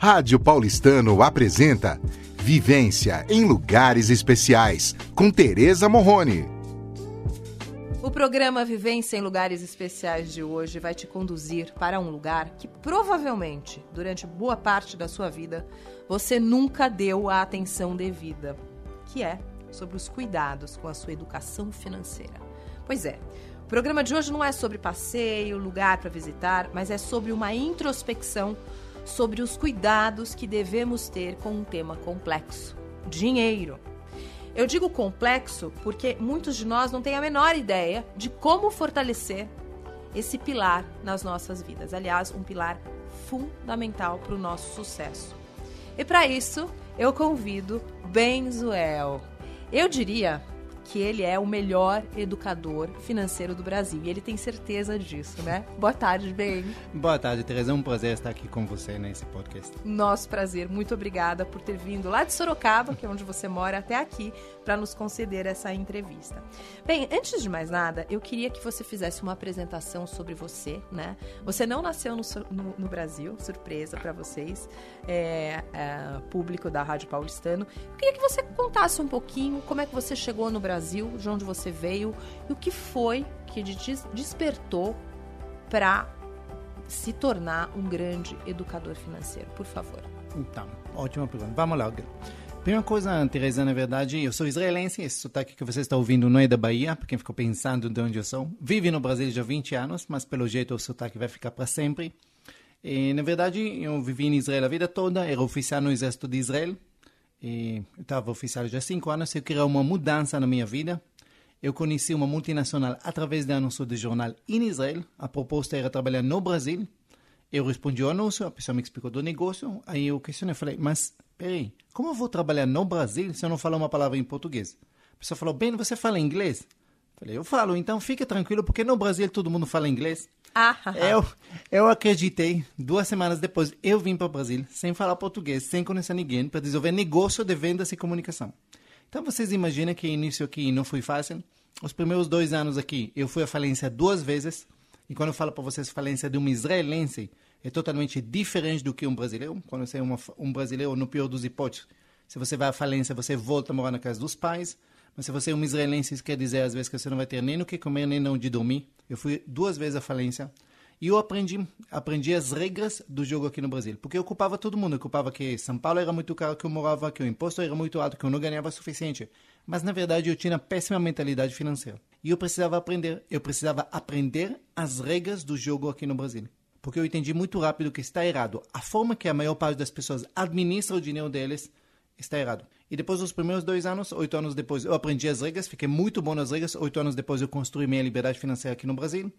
Rádio Paulistano apresenta Vivência em Lugares Especiais, com Tereza Morrone. O programa Vivência em Lugares Especiais de hoje vai te conduzir para um lugar que provavelmente, durante boa parte da sua vida, você nunca deu a atenção devida, que é sobre os cuidados com a sua educação financeira. Pois é, o programa de hoje não é sobre passeio, lugar para visitar, mas é sobre uma introspecção sobre os cuidados que devemos ter com um tema complexo: dinheiro. Eu digo complexo porque muitos de nós não têm a menor ideia de como fortalecer esse pilar nas nossas vidas. Aliás, um pilar fundamental para o nosso sucesso. E para isso, eu convido Benzuel. Eu diria que ele é o melhor educador financeiro do Brasil. E ele tem certeza disso, né? Boa tarde, Ben. Boa tarde, Teresa. É um prazer estar aqui com você nesse podcast. Nosso prazer. Muito obrigada por ter vindo lá de Sorocaba, que é onde você mora, até aqui, para nos conceder essa entrevista. Bem, antes de mais nada, eu queria que você fizesse uma apresentação sobre você, né? Você não nasceu no, no, no Brasil, surpresa para vocês, é, é, público da Rádio Paulistano. Eu queria que você contasse um pouquinho como é que você chegou no Brasil Brasil, de onde você veio e o que foi que te despertou para se tornar um grande educador financeiro, por favor. Então, ótima pergunta. Vamos lá. Primeira coisa, Teresa, na verdade, eu sou israelense, esse sotaque que você está ouvindo não é da Bahia, para quem ficou pensando de onde eu sou. Vive no Brasil já há 20 anos, mas pelo jeito o sotaque vai ficar para sempre. E, na verdade, eu vivi em Israel a vida toda, era oficial no exército de Israel, e eu estava oficial já há cinco anos, eu queria uma mudança na minha vida. Eu conheci uma multinacional através do anúncio de jornal em Israel. A proposta era trabalhar no Brasil. Eu respondi ao anúncio, a pessoa me explicou do negócio. Aí eu questionei, falei, mas peraí, como eu vou trabalhar no Brasil se eu não falar uma palavra em português? A pessoa falou, bem, você fala inglês? Falei, eu falo, então fica tranquilo, porque no Brasil todo mundo fala inglês. Ah, eu, eu acreditei. Duas semanas depois, eu vim para o Brasil, sem falar português, sem conhecer ninguém, para desenvolver negócio de vendas e comunicação. Então, vocês imaginam que início aqui não foi fácil? Os primeiros dois anos aqui, eu fui à falência duas vezes. E quando eu falo para vocês falência de um israelense, é totalmente diferente do que um brasileiro. Quando você é uma, um brasileiro, no pior dos hipóteses, se você vai à falência, você volta a morar na casa dos pais. Mas se você é um israelense, isso quer dizer às vezes que você não vai ter nem o que comer, nem onde dormir. Eu fui duas vezes à falência. E eu aprendi, aprendi as regras do jogo aqui no Brasil. Porque eu culpava todo mundo. Eu culpava que São Paulo era muito caro que eu morava, que o imposto era muito alto, que eu não ganhava o suficiente. Mas, na verdade, eu tinha péssima mentalidade financeira. E eu precisava aprender. Eu precisava aprender as regras do jogo aqui no Brasil. Porque eu entendi muito rápido que está errado. A forma que a maior parte das pessoas administra o dinheiro deles está errado. E depois dos primeiros dois anos, oito anos depois, eu aprendi as regras, fiquei muito bom nas regras. Oito anos depois, eu construí minha liberdade financeira aqui no Brasil.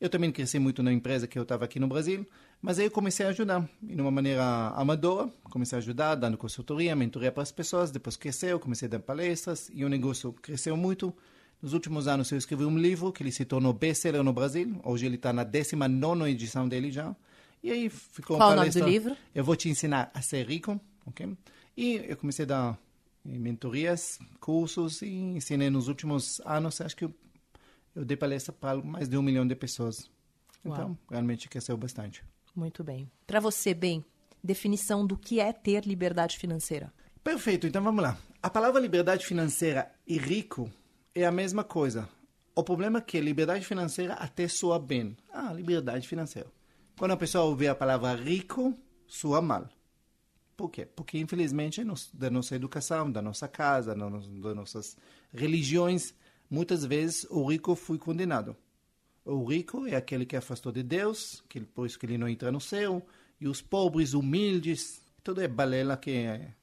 Eu também cresci muito na empresa que eu estava aqui no Brasil, mas aí eu comecei a ajudar, de uma maneira amadora, comecei a ajudar, dando consultoria, mentoria para as pessoas, depois cresceu, comecei a dar palestras, e o negócio cresceu muito. Nos últimos anos eu escrevi um livro que ele se tornou best-seller no Brasil, hoje ele está na 19 edição dele já, e aí ficou Qual uma palestra. Qual o nome do livro? Eu vou te ensinar a ser rico, ok? E eu comecei a dar mentorias, cursos e ensinei nos últimos anos, acho que eu, eu dei palestra para mais de um milhão de pessoas. Então, Uau. realmente cresceu bastante. Muito bem. Para você, bem, definição do que é ter liberdade financeira. Perfeito, então vamos lá. A palavra liberdade financeira e rico é a mesma coisa. O problema é que liberdade financeira até soa bem. Ah, liberdade financeira. Quando a pessoa ouve a palavra rico, soa mal. Por quê? Porque, infelizmente, da nossa educação, da nossa casa, das nossas religiões, muitas vezes o rico foi condenado. O rico é aquele que afastou de Deus, que por isso que ele não entra no céu, e os pobres, humildes, tudo é balela que é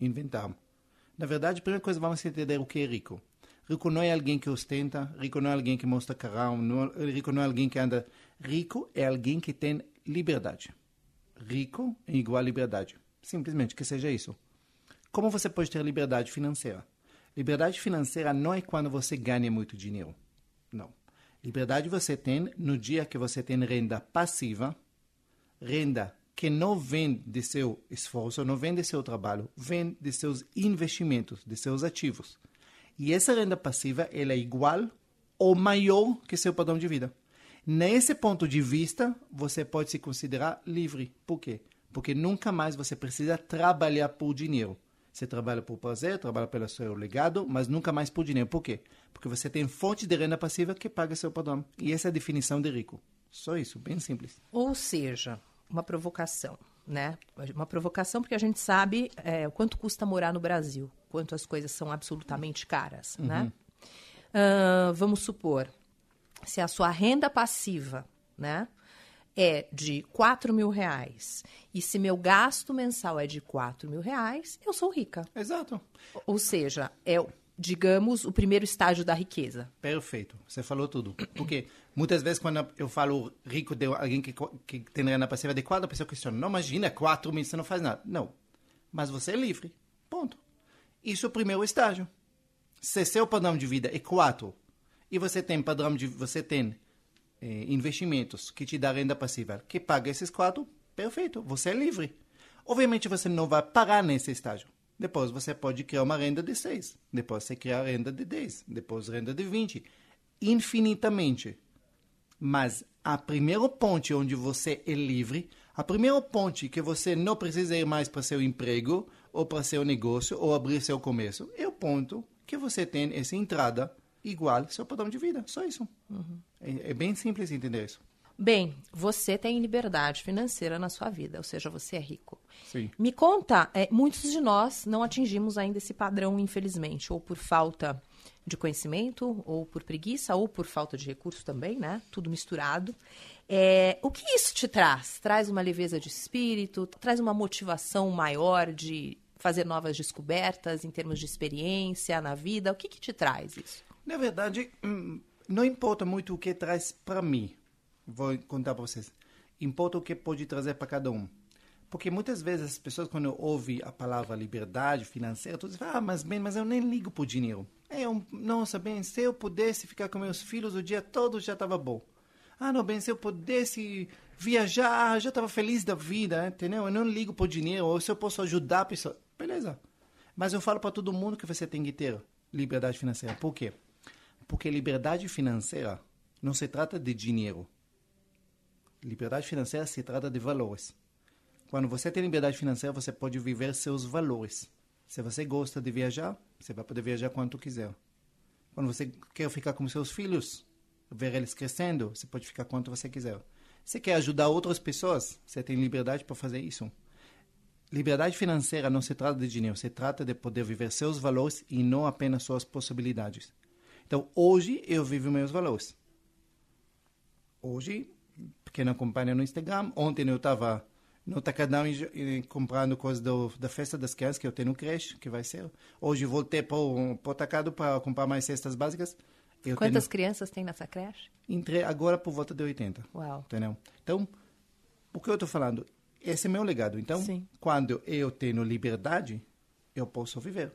inventamos. Na verdade, a primeira coisa, vamos entender o que é rico. Rico não é alguém que ostenta, rico não é alguém que mostra carrão, não, rico não é alguém que anda. Rico é alguém que tem liberdade. Rico é igual a liberdade. Simplesmente que seja isso. Como você pode ter liberdade financeira? Liberdade financeira não é quando você ganha muito dinheiro. Não. Liberdade você tem no dia que você tem renda passiva, renda que não vem de seu esforço, não vem de seu trabalho, vem de seus investimentos, de seus ativos. E essa renda passiva ela é igual ou maior que seu padrão de vida. Nesse ponto de vista, você pode se considerar livre. Por quê? Porque nunca mais você precisa trabalhar por dinheiro. Você trabalha por prazer, trabalha pelo seu legado, mas nunca mais por dinheiro. Por quê? Porque você tem fonte de renda passiva que paga seu padrão. E essa é a definição de rico. Só isso, bem simples. Ou seja, uma provocação, né? Uma provocação porque a gente sabe é, quanto custa morar no Brasil, quanto as coisas são absolutamente caras, uhum. né? Uh, vamos supor, se a sua renda passiva, né? É de 4 mil reais e se meu gasto mensal é de 4 mil reais, eu sou rica. Exato. Ou seja, é, digamos, o primeiro estágio da riqueza. Perfeito. Você falou tudo. Porque muitas vezes quando eu falo rico de alguém que, que tem renda passiva adequada, a pessoa questiona, não, imagina, 4 mil, você não faz nada. Não. Mas você é livre. Ponto. Isso é o primeiro estágio. Se seu padrão de vida é 4 e você tem padrão de... Você tem eh, investimentos que te dá renda passiva, que paga esses quatro, perfeito, você é livre. Obviamente você não vai parar nesse estágio. Depois você pode criar uma renda de 6, depois você cria a renda de 10, depois renda de 20, infinitamente. Mas a primeira ponte onde você é livre, a primeira ponte que você não precisa ir mais para seu emprego ou para seu negócio ou abrir seu comércio, é o ponto que você tem essa entrada igual seu padrão de vida. Só isso. Uhum. É, é, bem simples entender isso. Bem, você tem liberdade financeira na sua vida, ou seja, você é rico. Sim. Me conta, é, muitos de nós não atingimos ainda esse padrão, infelizmente, ou por falta de conhecimento, ou por preguiça, ou por falta de recurso também, né? Tudo misturado. É, o que isso te traz? Traz uma leveza de espírito? Traz uma motivação maior de fazer novas descobertas em termos de experiência na vida? O que, que te traz isso? Na verdade, hum, não importa muito o que traz para mim. Vou contar para vocês. Importa o que pode trazer para cada um. Porque muitas vezes as pessoas, quando ouvem a palavra liberdade financeira, todos dizem, ah, mas bem, mas eu nem ligo por dinheiro. É um, nossa, bem, se eu pudesse ficar com meus filhos o dia todo, já estava bom. Ah, não, bem, se eu pudesse viajar, já estava feliz da vida, entendeu? Eu não ligo por dinheiro, ou se eu posso ajudar a pessoa. Beleza. Mas eu falo para todo mundo que você tem que ter liberdade financeira. Por quê? Porque liberdade financeira não se trata de dinheiro. Liberdade financeira se trata de valores. Quando você tem liberdade financeira, você pode viver seus valores. Se você gosta de viajar, você vai poder viajar quanto quiser. Quando você quer ficar com seus filhos, ver eles crescendo, você pode ficar quanto você quiser. Você quer ajudar outras pessoas, você tem liberdade para fazer isso. Liberdade financeira não se trata de dinheiro, se trata de poder viver seus valores e não apenas suas possibilidades. Então, hoje eu vivo meus valores. Hoje, quem acompanha no Instagram, ontem eu estava no Tacadão comprando coisas do, da festa das crianças que eu tenho no creche, que vai ser. Hoje voltei para o Tacado para comprar mais cestas básicas. Eu Quantas tenho, crianças tem nessa creche? Entrei agora por volta de 80. Uau. Entendeu? Então, o que eu estou falando? Esse é meu legado. Então, Sim. quando eu tenho liberdade, eu posso viver.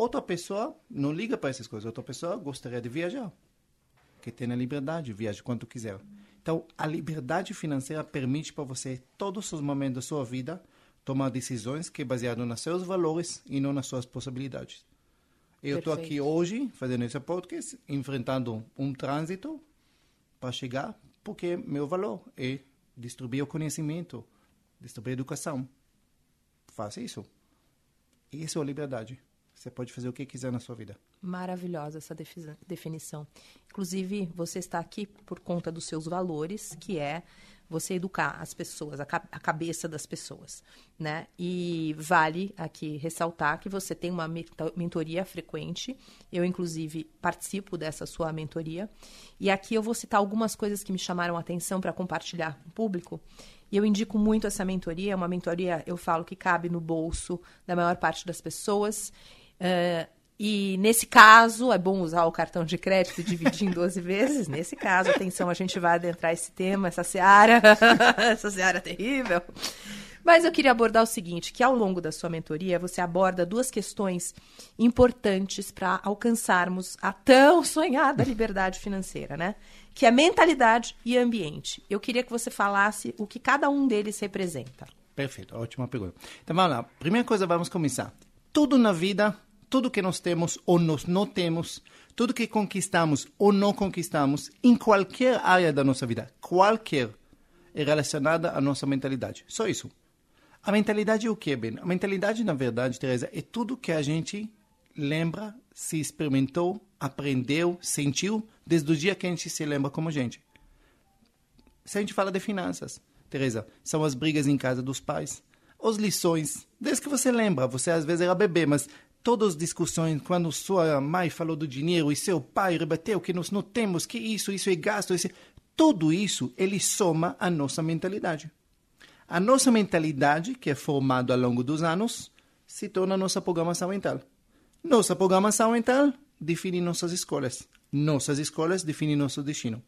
Outra pessoa não liga para essas coisas. Outra pessoa gostaria de viajar. Que tenha liberdade, viaje quanto quiser. Então, a liberdade financeira permite para você, todos os momentos da sua vida, tomar decisões que é baseado nos seus valores e não nas suas possibilidades. Eu estou aqui hoje, fazendo esse podcast, enfrentando um trânsito para chegar, porque meu valor é distribuir o conhecimento, distribuir a educação. Faça isso. Isso é a liberdade. Você pode fazer o que quiser na sua vida. Maravilhosa essa definição. Inclusive, você está aqui por conta dos seus valores, que é você educar as pessoas, a, cabeça das pessoas, né? E vale aqui ressaltar que você tem uma mentoria frequente. Eu, inclusive, participo dessa sua mentoria. E aqui eu vou citar algumas coisas que me chamaram a atenção para compartilhar com o público. E eu indico muito essa mentoria. É uma mentoria, eu falo, que cabe no bolso da maior parte das pessoas. Uh, e nesse caso, é bom usar o cartão de crédito e dividir em 12 vezes. Nesse caso, atenção, a gente vai adentrar esse tema, essa seara, essa seara terrível. Mas eu queria abordar o seguinte, que ao longo da sua mentoria, você aborda duas questões importantes para alcançarmos a tão sonhada liberdade financeira, né? Que é mentalidade e ambiente. Eu queria que você falasse o que cada um deles representa. Perfeito, ótima pergunta. Então vamos lá. Primeira coisa, vamos começar. Tudo na vida tudo que nós temos ou nós não temos, tudo que conquistamos ou não conquistamos, em qualquer área da nossa vida, qualquer, é relacionada à nossa mentalidade. Só isso. A mentalidade é o que, Ben? A mentalidade, na verdade, Teresa, é tudo que a gente lembra, se experimentou, aprendeu, sentiu, desde o dia que a gente se lembra como gente. Se a gente fala de finanças, Teresa, são as brigas em casa dos pais, as lições, desde que você lembra, você às vezes era bebê, mas todas as discussões, quando sua mãe falou do dinheiro e seu pai rebateu que nós não temos, que isso, isso é gasto, isso, tudo isso, ele soma a nossa mentalidade. A nossa mentalidade, que é formada ao longo dos anos, se torna nossa programação mental. Nossa programação mental define nossas escolhas. Nossas escolhas definem nosso destino.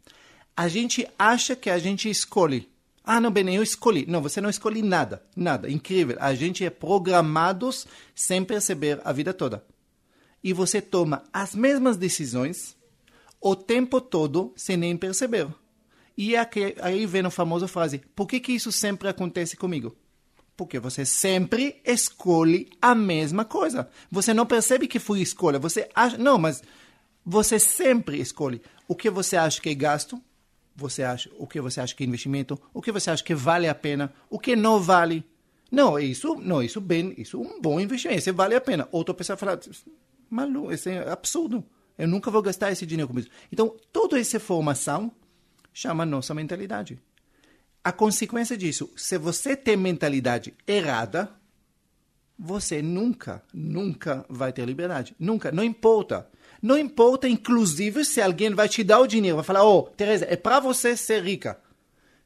A gente acha que a gente escolhe. Ah, não, bem, eu escolhi. Não, você não escolhe nada. Nada. Incrível. A gente é programados sem perceber a vida toda. E você toma as mesmas decisões o tempo todo sem nem perceber. E aqui, aí vem a famosa frase: por que, que isso sempre acontece comigo? Porque você sempre escolhe a mesma coisa. Você não percebe que foi escolha. Você acha. Não, mas você sempre escolhe o que você acha que é gasto, você acha, o que você acha que é investimento, o que você acha que vale a pena, o que não vale. Não, isso, não, isso bem, isso é um bom investimento, isso vale a pena. Outra pessoa fala, maluco, isso é absurdo. Eu nunca vou gastar esse dinheiro com isso. Então, toda essa formação chama nossa mentalidade. A consequência disso, se você tem mentalidade errada, você nunca, nunca vai ter liberdade. Nunca, não importa. Não importa, inclusive, se alguém vai te dar o dinheiro, vai falar, oh, Teresa, é para você ser rica.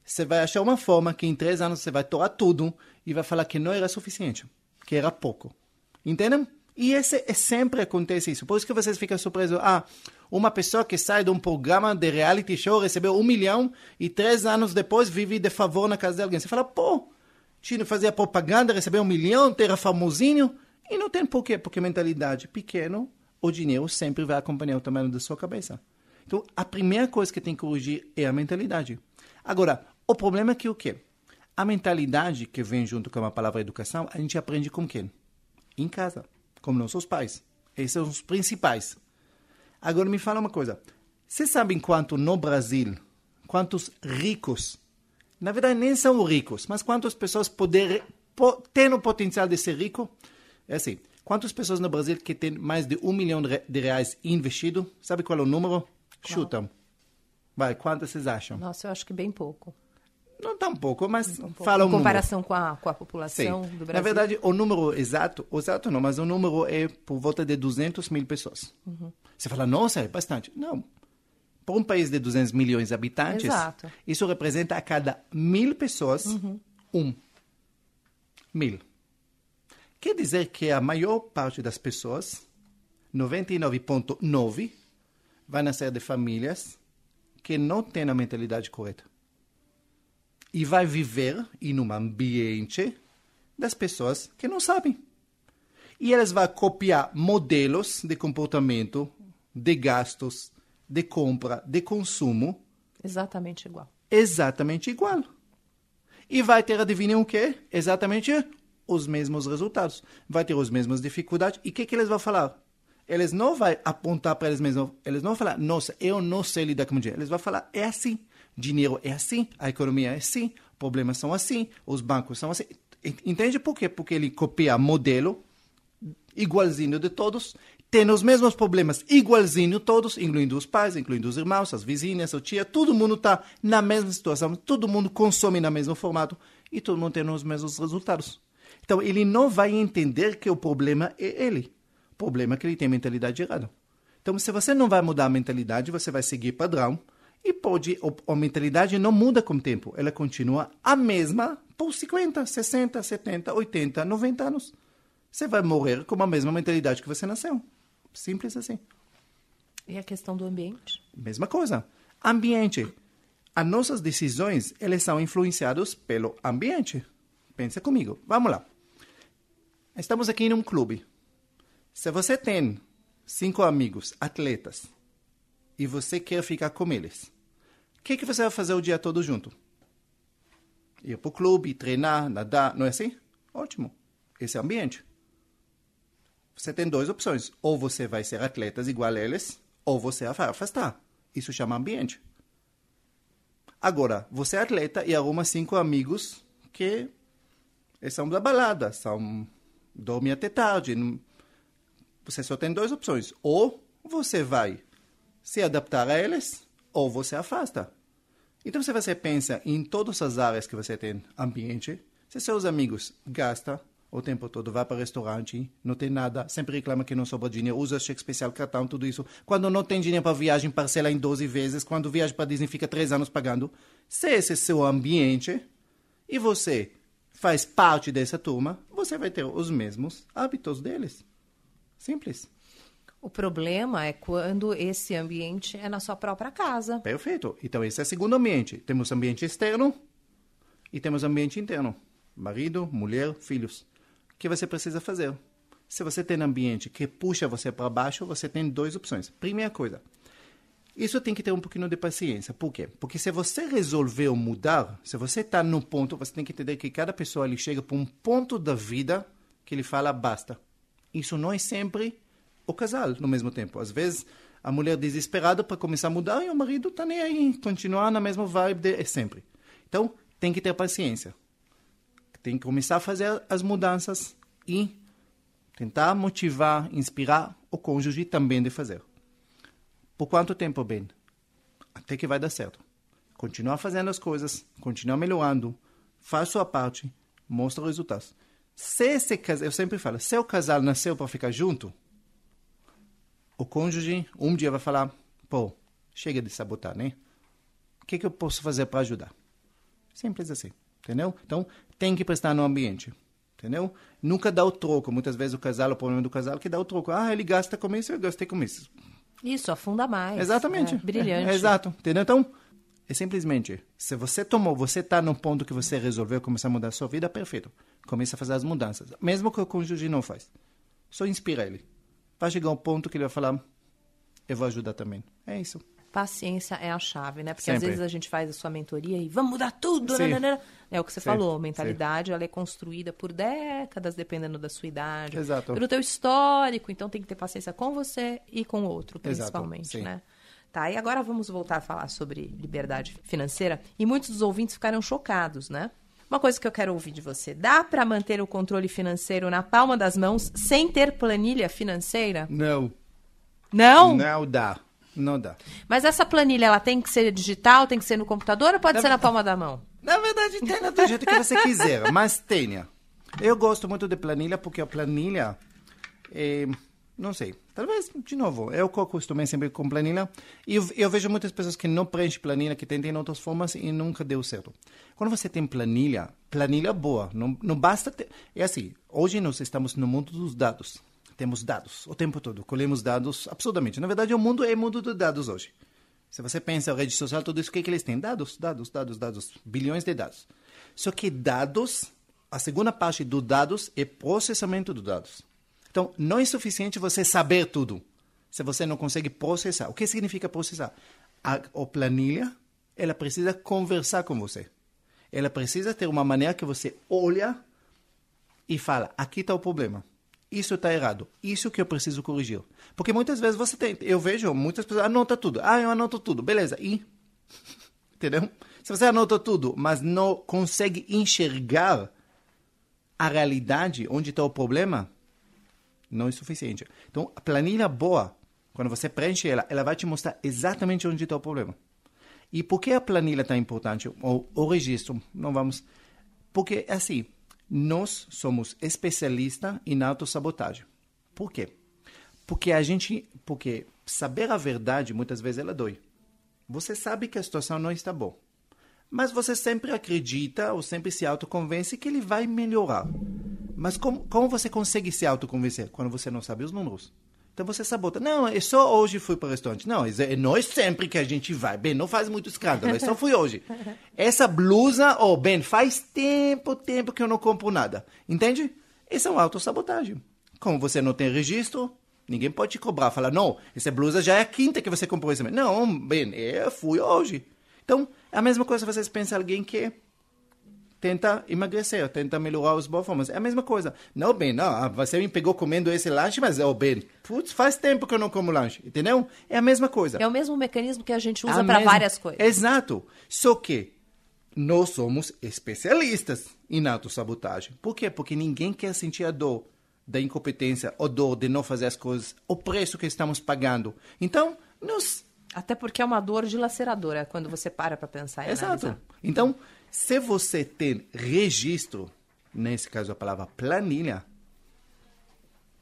Você vai achar uma forma que em três anos você vai torar tudo e vai falar que não era suficiente, que era pouco. Entendem? E esse, é, sempre acontece isso. Por isso que vocês ficam surpresos. Ah, uma pessoa que sai de um programa de reality show recebeu um milhão e três anos depois vive de favor na casa de alguém. Você fala, pô, China fazia propaganda, recebeu um milhão, era famosinho. E não tem porquê, porque mentalidade pequeno, o dinheiro sempre vai acompanhar o tamanho da sua cabeça. Então, a primeira coisa que tem que corrigir é a mentalidade. Agora, o problema é que o quê? A mentalidade que vem junto com a palavra educação, a gente aprende com quem? Em casa, com nossos pais. Esses são os principais. Agora me fala uma coisa. Vocês sabem quanto no Brasil, quantos ricos, na verdade nem são ricos, mas quantas pessoas poder, po, têm o potencial de ser rico? É assim, quantas pessoas no Brasil que têm mais de um milhão de reais investido? Sabe qual é o número? Qual? Chutam. Vai, quantas vocês acham? Nossa, eu acho que bem pouco. Não tão pouco, mas Um pouco. fala Em um comparação com a, com a população número. Sim. do Brasil. Na verdade, o número exato, exato não, mas o número é por volta de 200 mil pessoas. Uhum. Você fala, nossa, é bastante. Não. Para um país de 200 milhões de habitantes, Exato. isso representa a cada mil pessoas, Uhum. um. Mil. Quer dizer que a maior parte das pessoas, 99,9%, vai nascer de famílias que não têm a mentalidade correta. E vai viver em um ambiente das pessoas que não sabem. E elas vão copiar modelos de comportamento, de gastos, de compra, de consumo, Exatamente igual. exatamente igual. E vai ter, adivinhem o quê? Exatamente os mesmos resultados. Vai ter as mesmas dificuldades. E o que, que eles vão falar? Eles não vão apontar para eles mesmos. Eles não vão falar, nossa, eu não sei lidar com dinheiro. Eles vão falar, é assim. Dinheiro é assim, a economia é assim, problemas são assim, os bancos são assim. Entende por quê? Porque ele copia modelo igualzinho de todos, tem os mesmos problemas igualzinho todos, incluindo os pais, incluindo os irmãos, as vizinhas, o tia, todo mundo está na mesma situação, todo mundo consome no mesmo formato e todo mundo tem os mesmos resultados. Então ele não vai entender que o problema é ele. O problema é que ele tem mentalidade errada. Então se você não vai mudar a mentalidade, você vai seguir padrão e pode a mentalidade não muda com o tempo, ela continua a mesma por 50, 60, 70, 80, 90 anos. Você vai morrer com a mesma mentalidade que você nasceu. Simples assim. E a questão do ambiente? Mesma coisa. Ambiente. As nossas decisões, elas são influenciadas pelo ambiente. Pensa comigo. Vamos lá. Estamos aqui em um clube. Se você tem cinco amigos atletas e você quer ficar com eles, o que, que você vai fazer o dia todo junto? Ir para o clube, treinar, nadar, não é assim? Ótimo. Esse é o ambiente. Você tem duas opções. Ou você vai ser atletas igual a eles, ou você vai afastar. Isso chama ambiente. Agora, você é atleta e arruma cinco amigos que são da balada, são dormir até tarde. Você só tem duas opções. Ou você vai se adaptar a eles, ou você afasta. Então, se você pensa em todas as áreas que você tem ambiente, se seus amigos gastam o tempo todo, vai para restaurante, não tem nada, sempre reclama que não sobra dinheiro, usa cheque especial, cartão, tudo isso. Quando não tem dinheiro para viagem, parcela em 12 vezes. Quando viaja para Disney, fica 3 anos pagando. Se esse é seu ambiente e você faz parte dessa turma, você vai ter os mesmos hábitos deles. Simples. O problema é quando esse ambiente é na sua própria casa. Perfeito. Então, esse é o segundo ambiente. Temos ambiente externo e temos ambiente interno. Marido, mulher, filhos. O que você precisa fazer? Se você tem um ambiente que puxa você para baixo, você tem duas opções. Primeira coisa, isso tem que ter um pouquinho de paciência. Por quê? Porque se você resolveu mudar, se você está no ponto, você tem que entender que cada pessoa ele chega para um ponto da vida que ele fala basta. Isso não é sempre o casal no mesmo tempo. Às vezes a mulher desesperada para começar a mudar e o marido está nem aí, continuar na mesma vibe de sempre. Então tem que ter paciência. Tem que começar a fazer as mudanças e tentar motivar, inspirar o cônjuge também de fazer. Por quanto tempo, Ben? Até que vai dar certo. Continua fazendo as coisas, continua melhorando, faz sua parte, mostra os resultados. Se esse casal, eu sempre falo, se o casal nasceu para ficar junto, o cônjuge um dia vai falar, pô, chega de sabotar, né? O que, que eu posso fazer para ajudar? Simples assim, entendeu? Então, tem que prestar no ambiente, entendeu? Nunca dá o troco. Muitas vezes o casal, o problema do casal é que dá o troco. Ah, ele gasta com isso, eu gastei com isso. Isso, afunda mais. Exatamente. É, brilhante. É, exato. Entendeu? Então, é simplesmente, se você tomou, você está no ponto que você resolveu começar a mudar a sua vida, perfeito. Começa a fazer as mudanças. Mesmo que o cônjuge não faz. Só inspira ele. Vai chegar um ponto que ele vai falar, eu vou ajudar também. É isso. Paciência é a chave, né? Porque Sempre. às vezes a gente faz a sua mentoria e vamos mudar tudo. Nananana. É o que você Sim, falou, a mentalidade ela é construída por décadas, dependendo da sua idade, Exato. pelo teu histórico. Então tem que ter paciência com você e com o outro, principalmente, né? Tá, e agora vamos voltar a falar sobre liberdade financeira. E muitos dos ouvintes ficaram chocados, né? Uma coisa que eu quero ouvir de você: dá para manter o controle financeiro na palma das mãos sem ter planilha financeira? Não. Não? Não dá. Não dá. Mas essa planilha, ela tem que ser digital, tem que ser no computador ou pode ser na palma da mão? Na verdade, tenha do jeito que você quiser, mas tenha. Eu gosto muito de planilha porque a planilha, é, não sei, talvez, de novo, eu acostumei sempre com planilha e eu, eu vejo muitas pessoas que não preenchem planilha, que tentam outras formas e nunca deu certo. Quando você tem planilha, planilha boa, não, não basta ter... É assim, hoje nós estamos no mundo dos dados. Temos dados o tempo todo, colhemos dados absurdamente. Na verdade, o mundo é mundo dos dados hoje. Se você pensa em rede social, tudo isso, o que, que eles têm? Dados, dados, dados, dados. Bilhões de dados. Só que dados, a segunda parte dos dados é processamento dos dados. Então, não é suficiente você saber tudo, se você não consegue processar. O que significa processar? A, a planilha, ela precisa conversar com você. Ela precisa ter uma maneira que você olha e fala, aqui está o problema. Isso está errado. Isso que eu preciso corrigir. Porque muitas vezes você tem. Eu vejo muitas pessoas anota tudo. Ah, eu anoto tudo. Beleza. E. Entendeu? Se você anota tudo, mas não consegue enxergar a realidade, onde está o problema, não é suficiente. Então, a planilha boa, quando você preenche ela, ela vai te mostrar exatamente onde está o problema. E por que a planilha está importante? O, o registro, não vamos. Porque, assim, nós somos especialistas em autossabotagem. Por quê? Porque a gente, porque saber a verdade muitas vezes ela dói. Você sabe que a situação não está boa, mas você sempre acredita ou sempre se autoconvence que ele vai melhorar. Mas como, como você consegue se autoconvencer quando você não sabe os números? Então você sabota. Não, eu só hoje fui para o restaurante. Não, é é sempre que a gente vai. Bem, não faz muito escândalo, eu só fui hoje. Essa blusa, oh, bem, faz tempo, tempo que eu não compro nada. Entende? Isso é uma autossabotagem. Como você não tem registro, ninguém pode te cobrar. Falar, não, essa blusa já é a quinta que você comprou esse mês. Não, bem, eu fui hoje. Então, é a mesma coisa se vocês pensam alguém que tenta emagrecer, tenta melhorar os formas. É a mesma coisa. Não, bem, não, ah, você me pegou comendo esse lanche, mas, oh, bem, putz, faz tempo que eu não como lanche, entendeu? É a mesma coisa. É o mesmo mecanismo que a gente usa para várias coisas. Exato. Só que nós somos especialistas em autossabotagem. Por quê? Porque ninguém quer sentir a dor da incompetência, a dor de não fazer as coisas, o preço que estamos pagando. Então, nos... Até porque é uma dor dilaceradora quando você para para pensar e Exato. analisar. Então, se você tem registro, nesse caso a palavra planilha,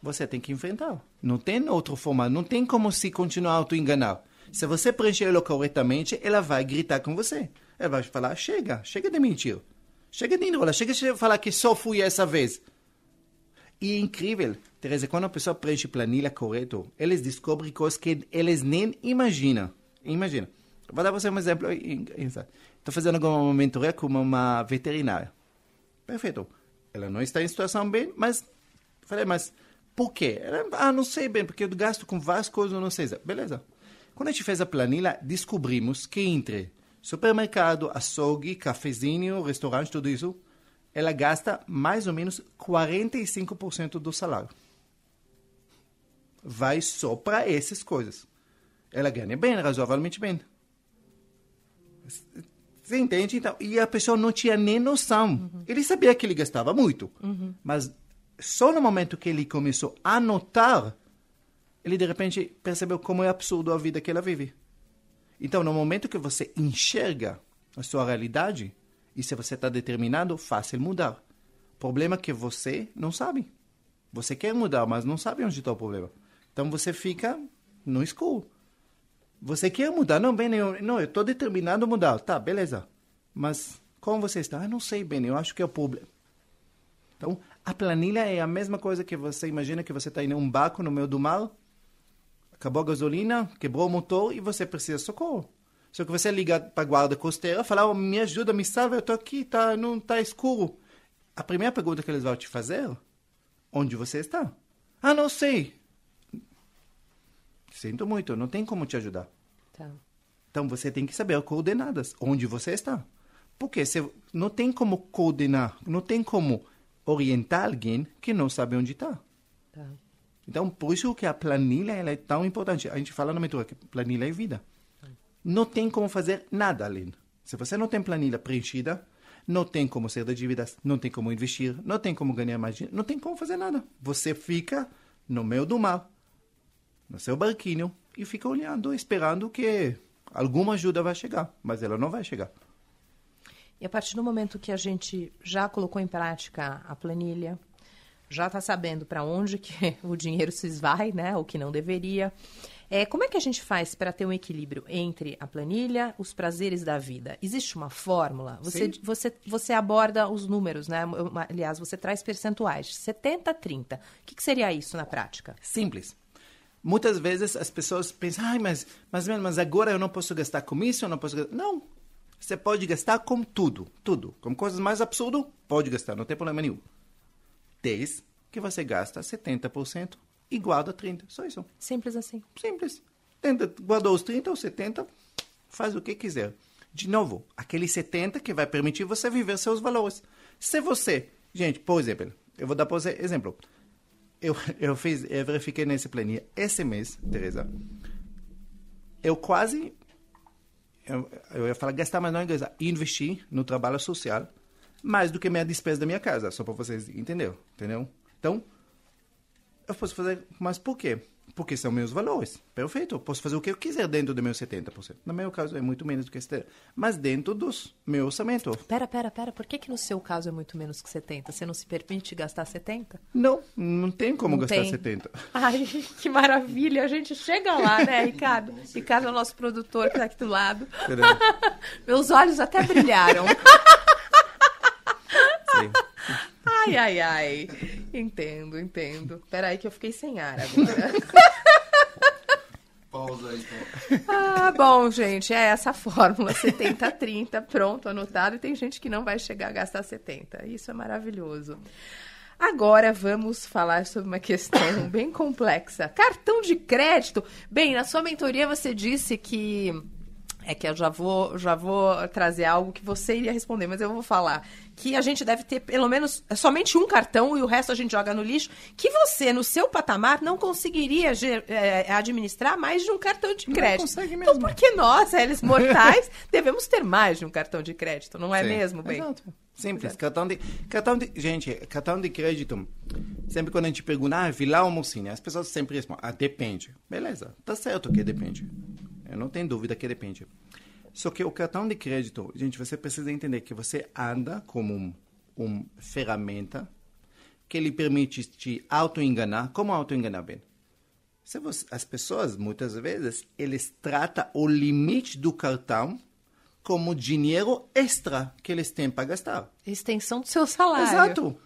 você tem que enfrentar. Não tem outra forma, não tem como se continuar auto-enganar. Se você preencher ela corretamente, ela vai gritar com você. Ela vai falar, chega, chega de mentir. Chega de enrolar, chega de falar que só fui essa vez. E é incrível, Teresa, quando a pessoa preenche planilha correto, eles descobrem coisas que eles nem imaginam. Imagina. Vou dar você um exemplo. Estou fazendo alguma mentoria com uma veterinária. Perfeito. Ela não está em situação bem, mas... Falei, mas por quê? Ela, ah, não sei bem, porque eu gasto com várias coisas, não sei. Beleza. Quando a gente fez a planilha, descobrimos que entre supermercado, açougue, cafezinho, restaurante, tudo isso, ela gasta mais ou menos 45% do salário. Vai só para essas coisas. Ela ganha bem, razoavelmente bem. Você entende? Então, e a pessoa não tinha nem noção. Uhum. Ele sabia que ele gastava muito, uhum. mas só no momento que ele começou a notar, ele de repente percebeu como é absurdo a vida que ela vive. Então, no momento que você enxerga a sua realidade, e se você está determinado, fácil mudar. O problema é que você não sabe. Você quer mudar, mas não sabe onde está o problema. Então você fica no escuro. Você quer mudar? Não, bem, eu, não, eu estou determinado a mudar. Tá, beleza. Mas como você está? Ah, não sei, bem, eu acho que é o problema. Então, a planilha é a mesma coisa que você imagina que você está em um barco no meio do mar, acabou a gasolina, quebrou o motor e você precisa de socorro. Só que você liga para a guarda costeira e fala, oh, me ajuda, me salva, eu estou aqui, tá, não está escuro. A primeira pergunta que eles vão te fazer, onde você está? Ah, não sei. Sinto muito, não tem como te ajudar. Tá. Então você tem que saber coordenadas, onde você está. Porque você não tem como coordenar, não tem como orientar alguém que não sabe onde está. Tá. Então, por isso que a planilha ela é tão importante. A gente fala na mentoria que planilha é vida. Tá. Não tem como fazer nada além. Se você não tem planilha preenchida, não tem como sair das dívidas, não tem como investir, não tem como ganhar mais dinheiro, não tem como fazer nada. Você fica no meio do mar, no seu barquinho, e fica olhando, esperando que alguma ajuda vai chegar, mas ela não vai chegar. E a partir do momento que a gente já colocou em prática a planilha, já está sabendo para onde que o dinheiro se esvai, né, o que não deveria, é, como é que a gente faz para ter um equilíbrio entre a planilha, os prazeres da vida? Existe uma fórmula? Você, você, você aborda os números, né? Aliás, você traz percentuais, 70, 30. O que, que seria isso na prática? Simples. Muitas vezes as pessoas pensam, ai, mas, mas, mas agora eu não posso gastar com isso, eu não posso gastar. Não. Você pode gastar com tudo, tudo. Com coisas mais absurdas, pode gastar, não tem problema nenhum. Desde que você gasta 70% e guarda 30%. Só isso. Simples assim. Simples. Tenta, guardou os 30 ou 70, faz o que quiser. De novo, aquele 70 que vai permitir você viver seus valores. Se você, gente, por exemplo, eu vou dar por exemplo eu, eu fiz, eu verifiquei nesse planilha esse mês, Teresa. Eu quase, eu, eu ia falar gastar, mas não gastar, investir no trabalho social mais do que minha despesa da minha casa, só para vocês entenderem, entendeu? Então, eu posso fazer, mas por quê? Porque são meus valores. Perfeito. Posso fazer o que eu quiser dentro do meu 70%. No meu caso, é muito menos do que 70%. Mas dentro dos meu orçamento. Pera, pera, pera. Por que, que no seu caso é muito menos que 70%? Você não se permite gastar 70%? Não, não tem como não gastar tem. 70%. Ai, que maravilha. A gente chega lá, né, Ricardo? Ricardo é o nosso produtor que está aqui do lado. Meus olhos até brilharam. Sim. Ai, ai, ai. Entendo, entendo. Peraí que eu fiquei sem ar agora. Pausa aí, então. Ah, bom, gente, é essa fórmula 70-30, pronto, anotado, e tem gente que não vai chegar a gastar 70. Isso é maravilhoso. Agora vamos falar sobre uma questão bem complexa. Cartão de crédito. Bem, na sua mentoria você disse que é que eu já vou, já vou trazer algo que você iria responder, mas eu vou falar que a gente deve ter pelo menos somente um cartão e o resto a gente joga no lixo, que você, no seu patamar, não conseguiria é, administrar mais de um cartão de crédito. Não consegue mesmo. Então, por que nós, eles mortais, devemos ter mais de um cartão de crédito, não é Sim. mesmo, bem? Exato. Simples. Cartão de, cartão de, gente, cartão de crédito, sempre quando a gente pergunta, ah, vila ou mocinha, as pessoas sempre respondem, ah, depende. Beleza, tá certo que depende. Eu não tenho dúvida que depende. Só que o cartão de crédito, gente, você precisa entender que você anda como um, uma ferramenta que lhe permite te auto-enganar. Como auto-enganar bem? Você, as pessoas, muitas vezes, eles tratam o limite do cartão como dinheiro extra que eles têm para gastar. Extensão do seu salário. Exato.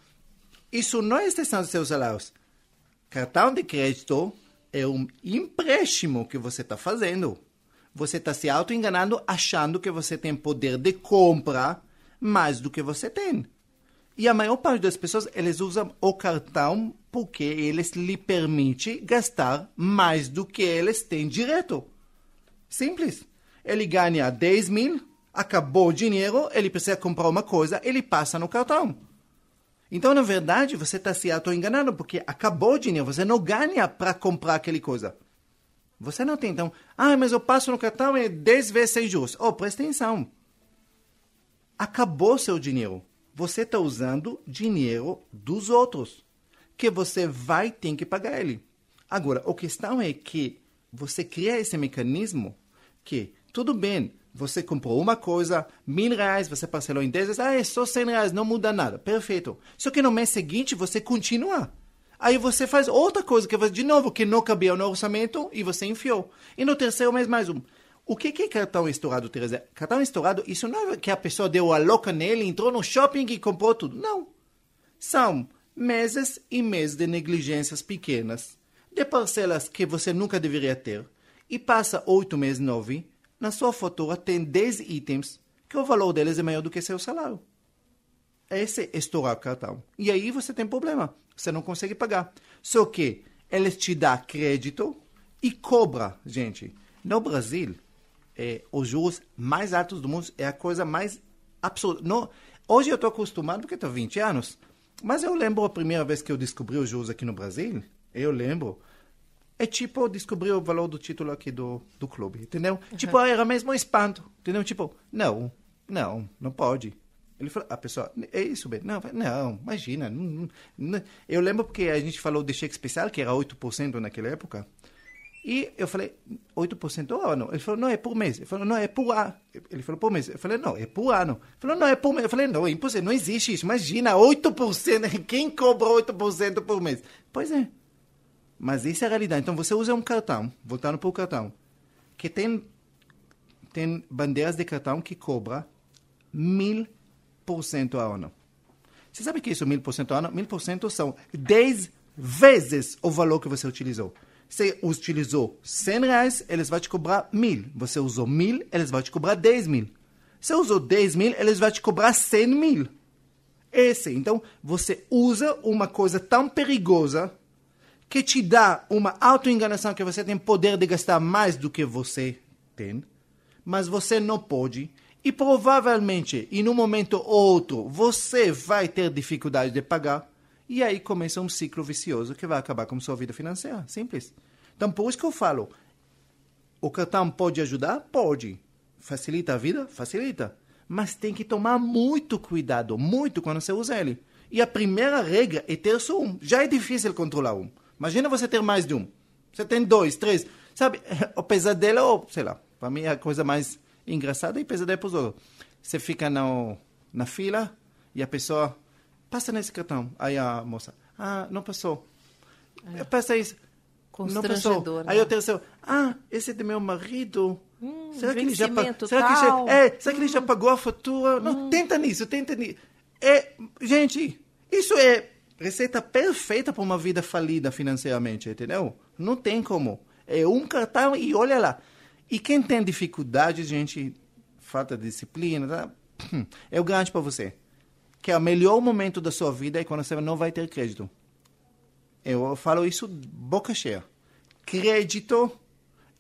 Isso não é extensão dos seus salários. Cartão de crédito é um empréstimo que você está fazendo. Você está se auto-enganando achando que você tem poder de compra mais do que você tem. E a maior parte das pessoas, eles usam o cartão porque eles lhe permite gastar mais do que eles têm direito. Simples. Ele ganha 10 mil, acabou o dinheiro, ele precisa comprar uma coisa, ele passa no cartão. Então, na verdade, você está se auto-enganando, porque acabou o dinheiro, você não ganha para comprar aquela coisa. Você não tem, então, ah, mas eu passo no cartão e 10 vezes sem juros. Oh, presta atenção. Acabou seu dinheiro. Você está usando dinheiro dos outros, que você vai ter que pagar ele. Agora, a questão é que você cria esse mecanismo que, tudo bem, você comprou uma coisa, mil reais, você parcelou em 10 vezes, ah, é só 100 reais, não muda nada. Perfeito. Só que no mês seguinte você continua. Aí você faz outra coisa, que você, de novo, que não cabia no orçamento e você enfiou. E no terceiro mês, mais um. O que, que é cartão estourado, Teresa? Cartão estourado, isso não é que a pessoa deu a louca nele, entrou no shopping e comprou tudo. Não. São meses e meses de negligências pequenas, de parcelas que você nunca deveria ter, e passa oito meses, nove, na sua fatura tem 10 itens que o valor deles é maior do que seu salário. Esse é estourar o cartão. E aí você tem problema. Você não consegue pagar. Só que eles te dão crédito e cobra, gente. No Brasil, é, os juros mais altos do mundo é a coisa mais absurda. No, hoje eu estou acostumado porque estou 20 anos. Mas eu lembro a primeira vez que eu descobri os juros aqui no Brasil. Eu lembro é tipo descobrir o valor do título aqui do, do clube, entendeu? Uhum. Tipo, era mesmo um espanto, entendeu? Tipo, não, não, não pode. Ele falou, a pessoa, é isso, Ben? Não, não, imagina. Não, não. Eu lembro porque a gente falou de cheque especial, que era 8% naquela época. E eu falei, 8% ao ano? Ele falou, não, é por mês. Ele falou, não, é por ano. Ele falou, por mês. Eu falei, não, é por ano. Ele falou, não, é por mês. Eu falei, não, é impossível, não existe isso. Imagina, 8%. Quem cobra 8% por mês? Pois é. Mas isso é a realidade. Então você usa um cartão, voltando para o cartão, que tem, tem bandeiras de cartão que cobra mil por cento ao ano. Você sabe que isso mil por cento ao ano? Mil por cento são 10 vezes o valor que você utilizou. Você utilizou 100 reais, eles vão te cobrar mil. Você usou mil, eles vão te cobrar 10 mil. Você usou 10 mil, eles vão te cobrar 100 mil. Esse. Então, você usa uma coisa tão perigosa que te dá uma autoenganação que você tem poder de gastar mais do que você tem, mas você não pode. E provavelmente, em um momento ou outro, você vai ter dificuldade de pagar. E aí começa um ciclo vicioso que vai acabar com sua vida financeira. Simples. Então, por isso que eu falo: o cartão pode ajudar? Pode. Facilita a vida? Facilita. Mas tem que tomar muito cuidado, muito quando você usa ele. E a primeira regra é ter só um. Já é difícil controlar um. Imagina você ter mais de um. Você tem dois, três. Sabe, o pesadelo, sei lá, para mim é a coisa mais engraçada e pesadelo para os outros. Você fica no, na fila e a pessoa passa nesse cartão. Aí a moça, ah, não passou. É. Passa isso. Não passou. Né? Aí o terceiro, ah, esse é do meu marido. Hum, será que ele já pagou? Será, que já, é, será que ele já pagou a fatura? Hum. Não, tenta nisso, tenta nisso. É, gente, isso é receita perfeita para uma vida falida financeiramente, entendeu? Não tem como. É um cartão e olha lá. E quem tem dificuldade, gente, falta de disciplina, tá? eu garanto para você que é o melhor momento da sua vida é quando você não vai ter crédito. Eu falo isso boca cheia. Crédito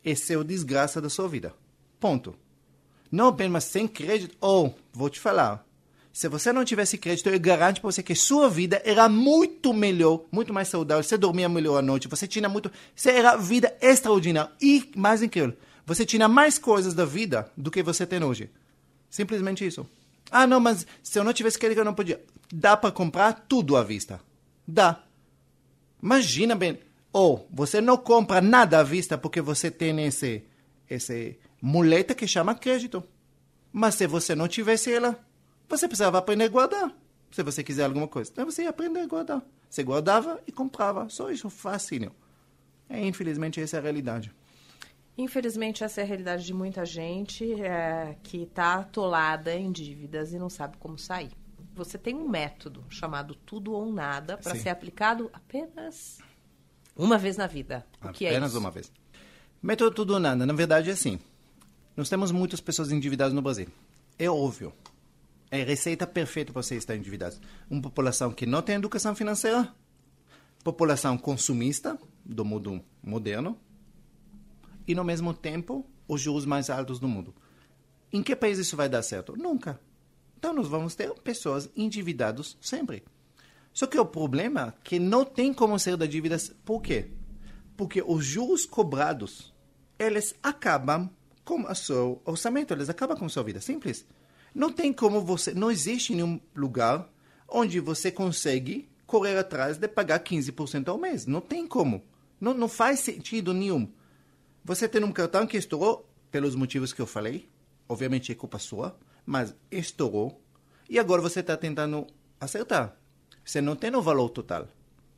é seu desgraça da sua vida. Ponto. Não apenas sem crédito. Ou, vou te falar, Se você não tivesse crédito, eu garanto para você que sua vida era muito melhor, muito mais saudável. Você dormia melhor à noite, você tinha muito. Você era vida extraordinária. E, mais incrível, você tinha mais coisas da vida do que você tem hoje. Simplesmente isso. Ah, não, mas se eu não tivesse crédito, eu não podia. Dá para comprar tudo à vista. Dá. Imagina bem. Ou você não compra nada à vista porque você tem esse, esse muleta que chama crédito. Mas se você não tivesse ela, você precisava aprender a guardar. Se você quiser alguma coisa. Então você ia aprender a guardar. Você guardava e comprava. Só isso, fácil. É, infelizmente, essa é a realidade. Infelizmente, essa é a realidade de muita gente é, que está atolada em dívidas e não sabe como sair. Você tem um método chamado tudo ou nada para ser aplicado apenas uma vez na vida. O que é apenas isso? uma vez. Método tudo ou nada, na verdade, é assim. Nós temos muitas pessoas endividadas no Brasil. É óbvio. É receita perfeita para você estar endividado. Uma população que não tem educação financeira, população consumista do mundo moderno, e, no mesmo tempo, os juros mais altos do mundo. Em que país isso vai dar certo? Nunca. Então, nós vamos ter pessoas endividadas sempre. Só que o problema é que não tem como ser da dívidas. Por quê? Porque os juros cobrados, eles acabam com o seu orçamento, eles acabam com a sua vida. Simples. Não tem como você. Não existe nenhum lugar onde você consegue correr atrás de pagar 15% ao mês. Não tem como. Não, não faz sentido nenhum. Você tem um cartão que estourou pelos motivos que eu falei. Obviamente é culpa sua, mas estourou. E agora você está tentando acertar. Você não tem o valor total.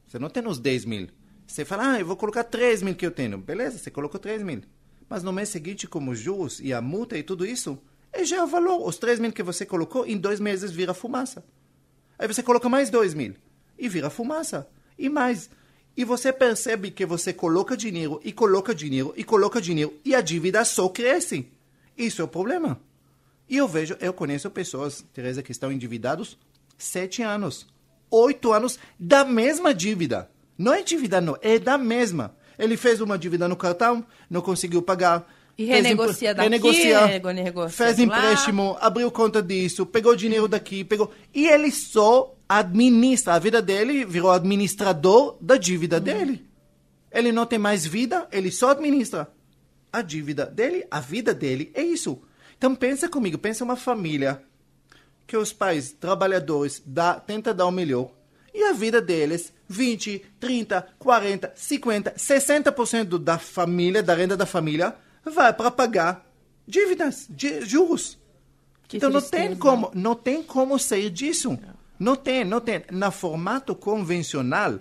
Você não tem os 10 mil. Você fala, ah, eu vou colocar 3 mil que eu tenho. Beleza, você colocou 3 mil. Mas no mês seguinte, como juros e a multa e tudo isso, é já o valor. Os 3 mil que você colocou, em dois meses vira fumaça. Aí você coloca mais 2 mil e vira fumaça. E mais. E você percebe que você coloca dinheiro e coloca dinheiro e coloca dinheiro e a dívida só cresce. Isso é o problema. E eu vejo, eu conheço pessoas, Teresa, que estão endividados sete anos, oito anos da mesma dívida. Não é dívida, não, é da mesma. Ele fez uma dívida no cartão, não conseguiu pagar. E renegocia daqui, renegocia, renegocia fez de lá. empréstimo, abriu conta disso, pegou dinheiro daqui, pegou. E ele só administra. A vida dele virou administrador da dívida Uhum. dele. Ele não tem mais vida, ele só administra. A dívida dele, a vida dele, é isso. Então pensa comigo, pensa uma família que os pais trabalhadores dá, tenta dar o melhor e a vida deles 20, 30, 40, 50, 60% da família, da renda da família vai para pagar dívidas, juros. Que então não tem tristeza. como, não tem como sair disso. Não tem, não tem. Na formato convencional,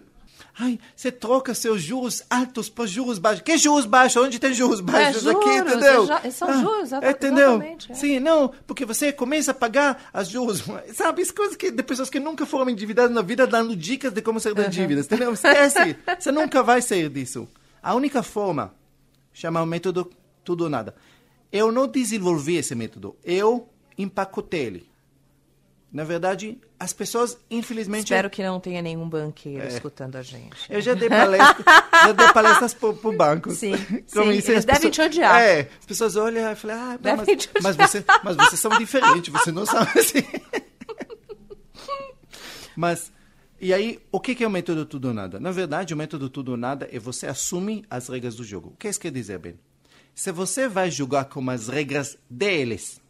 ai, você troca seus juros altos por juros baixos. Que juros baixos? Onde tem juros baixos juros, aqui, entendeu? é são juros, Ah, entendeu? é. Sim, não, porque você começa a pagar as juros, sabe? As coisas que de pessoas que nunca foram endividadas na vida dando dicas de como sair das dívidas, entendeu? Esquece, você nunca vai sair disso. A única forma chama o método tudo ou nada. Eu não desenvolvi esse método, eu empacotei ele. Na verdade, as pessoas, infelizmente. Espero que não tenha nenhum É. banqueiro escutando a gente. Eu já dei palestra, já dei palestras pro, pro banco. Sim, Como sim, isso, eles as devem pessoas- te odiar. É, as pessoas olham e falam, ah, não, mas, te mas, você, mas vocês são diferentes, você não sabe assim. mas, e aí, o que é o método tudo ou nada? Na verdade, o método tudo ou nada é você assumir as regras do jogo. O que isso quer dizer, Ben? Se você vai jogar com as regras deles,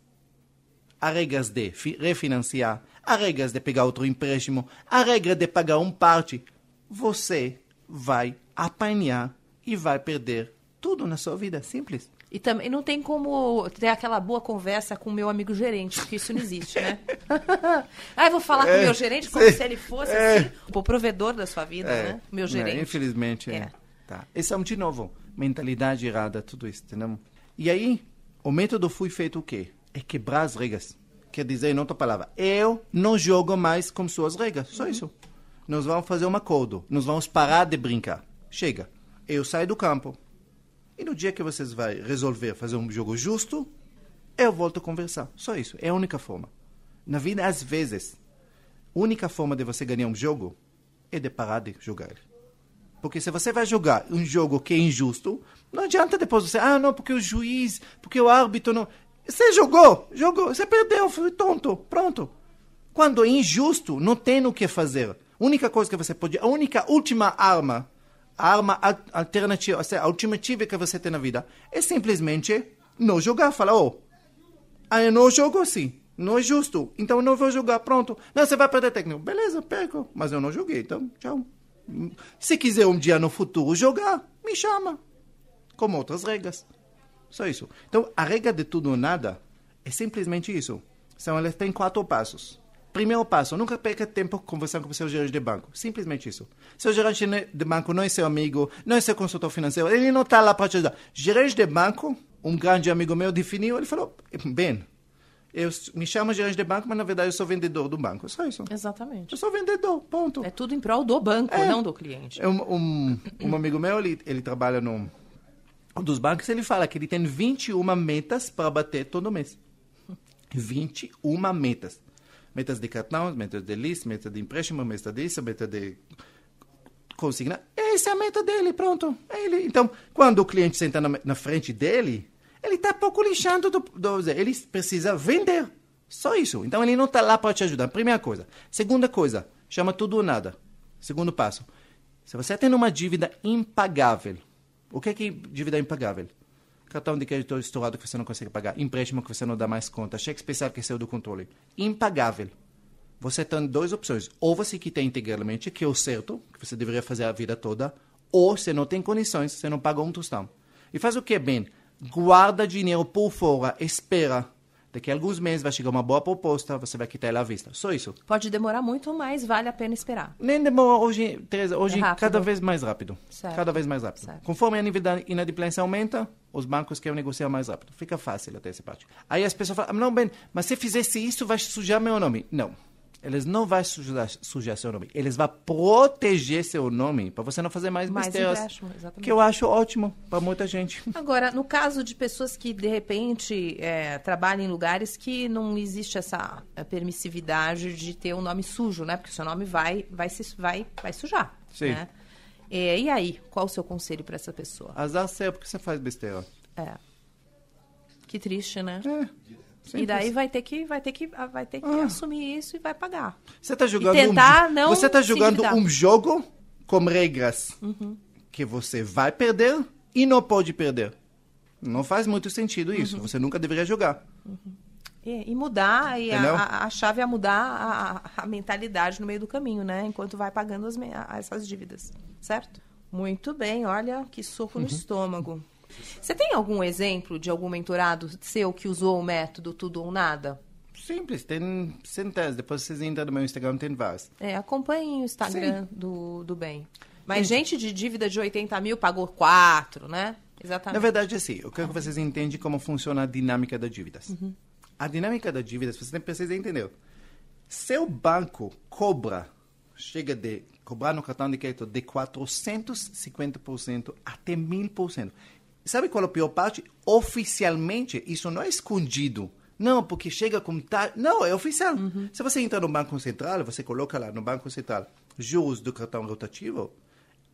há regras de fi- refinanciar, há regras de pegar outro empréstimo, há regra de pagar um parte, você vai apanhar e vai perder tudo na sua vida. Simples. E também não tem como ter aquela boa conversa com o meu amigo gerente, porque isso não existe, né? ah, eu vou falar com o meu gerente como se ele fosse É. assim, o provedor da sua vida, É, né? Meu né, gerente. infelizmente, é. É. Tá. Esse é um, de novo, mentalidade errada, tudo isso, entendeu? E aí, o método foi feito o quê? É quebrar as regras. Quer dizer, em outra palavra, eu não jogo mais com suas regras. Só isso. Nós vamos fazer um acordo. Nós vamos parar de brincar. Chega. Eu saio do campo. E no dia que vocês vão resolver fazer um jogo justo, eu volto a conversar. Só isso. É a única forma. Na vida, às vezes, a única forma de você ganhar um jogo é de parar de jogar ele. Porque se você vai jogar um jogo que é injusto, não adianta depois você, ah, não, porque o juiz, porque o árbitro não. Você jogou, jogou, você perdeu, foi tonto, pronto. Quando é injusto, não tem o que fazer. A única coisa que você pode, a única última arma, a arma alternativa, a alternativa que você tem na vida, é simplesmente não jogar. Falar, oh, eu não jogo assim. Não é justo. Então eu não vou jogar. Pronto. Não, você vai perder técnico. Beleza, perco. Mas eu não joguei. Então, tchau. Se quiser um dia no futuro jogar, me chama. Com outras regras. Só isso. Então, a regra de tudo ou nada é simplesmente isso. Então, ela tem quatro passos. Primeiro passo, nunca perca tempo conversando com o seu gerente de banco. Simplesmente isso. Seu gerente de banco não é seu amigo, não é seu consultor financeiro, ele não está lá para te ajudar. Gerente de banco, um grande amigo meu definiu, ele falou, bem, eu me chamo gerente de banco, mas na verdade eu sou vendedor do banco. Só isso. Exatamente. Eu sou vendedor, ponto. É tudo em prol do banco, é. não do cliente. É um, um, um amigo meu, ele, ele trabalha no um dos bancos, ele fala que ele tem 21 metas para bater todo mês. 21 metas. Metas de cartão, metas de list, metas de empréstimo, metas disso, metas de consigna. Essa é a meta dele, pronto. É ele. Então, quando o cliente senta na, na frente dele, ele está pouco lixando, do, do, ele precisa vender. Só isso. Então, ele não está lá para te ajudar. Primeira coisa. Segunda coisa, chama tudo ou nada. Segundo passo. Se você tem uma dívida impagável, o que é, que é dívida impagável? Cartão de crédito estourado que você não consegue pagar, empréstimo que você não dá mais conta, cheque especial que saiu do controle. Impagável. Você tem duas opções. Ou você quita integralmente, que é o certo, que você deveria fazer a vida toda, ou você não tem condições, você não paga um tostão. E faz o que é bem? Guarda dinheiro por fora, espera Daqui a alguns meses vai chegar uma boa proposta, você vai quitar ela à vista. Só isso. Pode demorar muito, mas vale a pena esperar. Nem demora hoje, Teresa, hoje é cada vez mais rápido. Certo. Cada vez mais rápido. Certo. Conforme a nível da inadimplência aumenta, os bancos querem negociar mais rápido. Fica fácil até essa parte. Aí as pessoas falam, não, bem, mas se fizesse isso, vai sujar meu nome. Não. Eles não vão sujar, sujar seu nome. Eles vão proteger seu nome para você não fazer mais, mais besteiras. Que eu acho ótimo para muita gente. Agora, no caso de pessoas que, de repente, é, trabalham em lugares que não existe essa é, permissividade de ter um nome sujo, né? Porque o seu nome vai, vai, se, vai, vai sujar. Sim. Né? É, e aí, qual o seu conselho para essa pessoa? Azar seu, porque você faz besteira. É. Que triste, né? É. E daí vai ter que, vai ter que, ah, vai ter que ah. assumir isso e vai pagar. Você está jogando tentar um, não Você está jogando um jogo com regras uhum. que você vai perder e não pode perder. Não faz muito sentido isso. Uhum. Você nunca deveria jogar. Uhum. E, e, mudar, e a, a, a, chave é mudar a, a, mentalidade no meio do caminho, né? Enquanto vai pagando as, essas dívidas, certo? Muito bem, olha que soco no uhum. estômago. Você tem algum exemplo de algum mentorado seu que usou o método tudo ou nada? Simples, tem centenas. Depois vocês entram no meu Instagram, tem vários. É, acompanhem o Instagram do, do bem. Mas Sim. gente de dívida de 80 mil pagou 4, né? Exatamente. Na verdade, assim, eu quero que vocês entendam como funciona a dinâmica das dívidas. Uhum. A dinâmica das dívidas, você precisa entender. Seu banco cobra, chega de cobrar no cartão de crédito de 450% até 1000%. Sabe qual é a pior parte? Oficialmente, isso não é escondido. Não, porque chega com tal. Não, é oficial. Uhum. Se você entra no Banco Central, você coloca lá no Banco Central juros do cartão rotativo,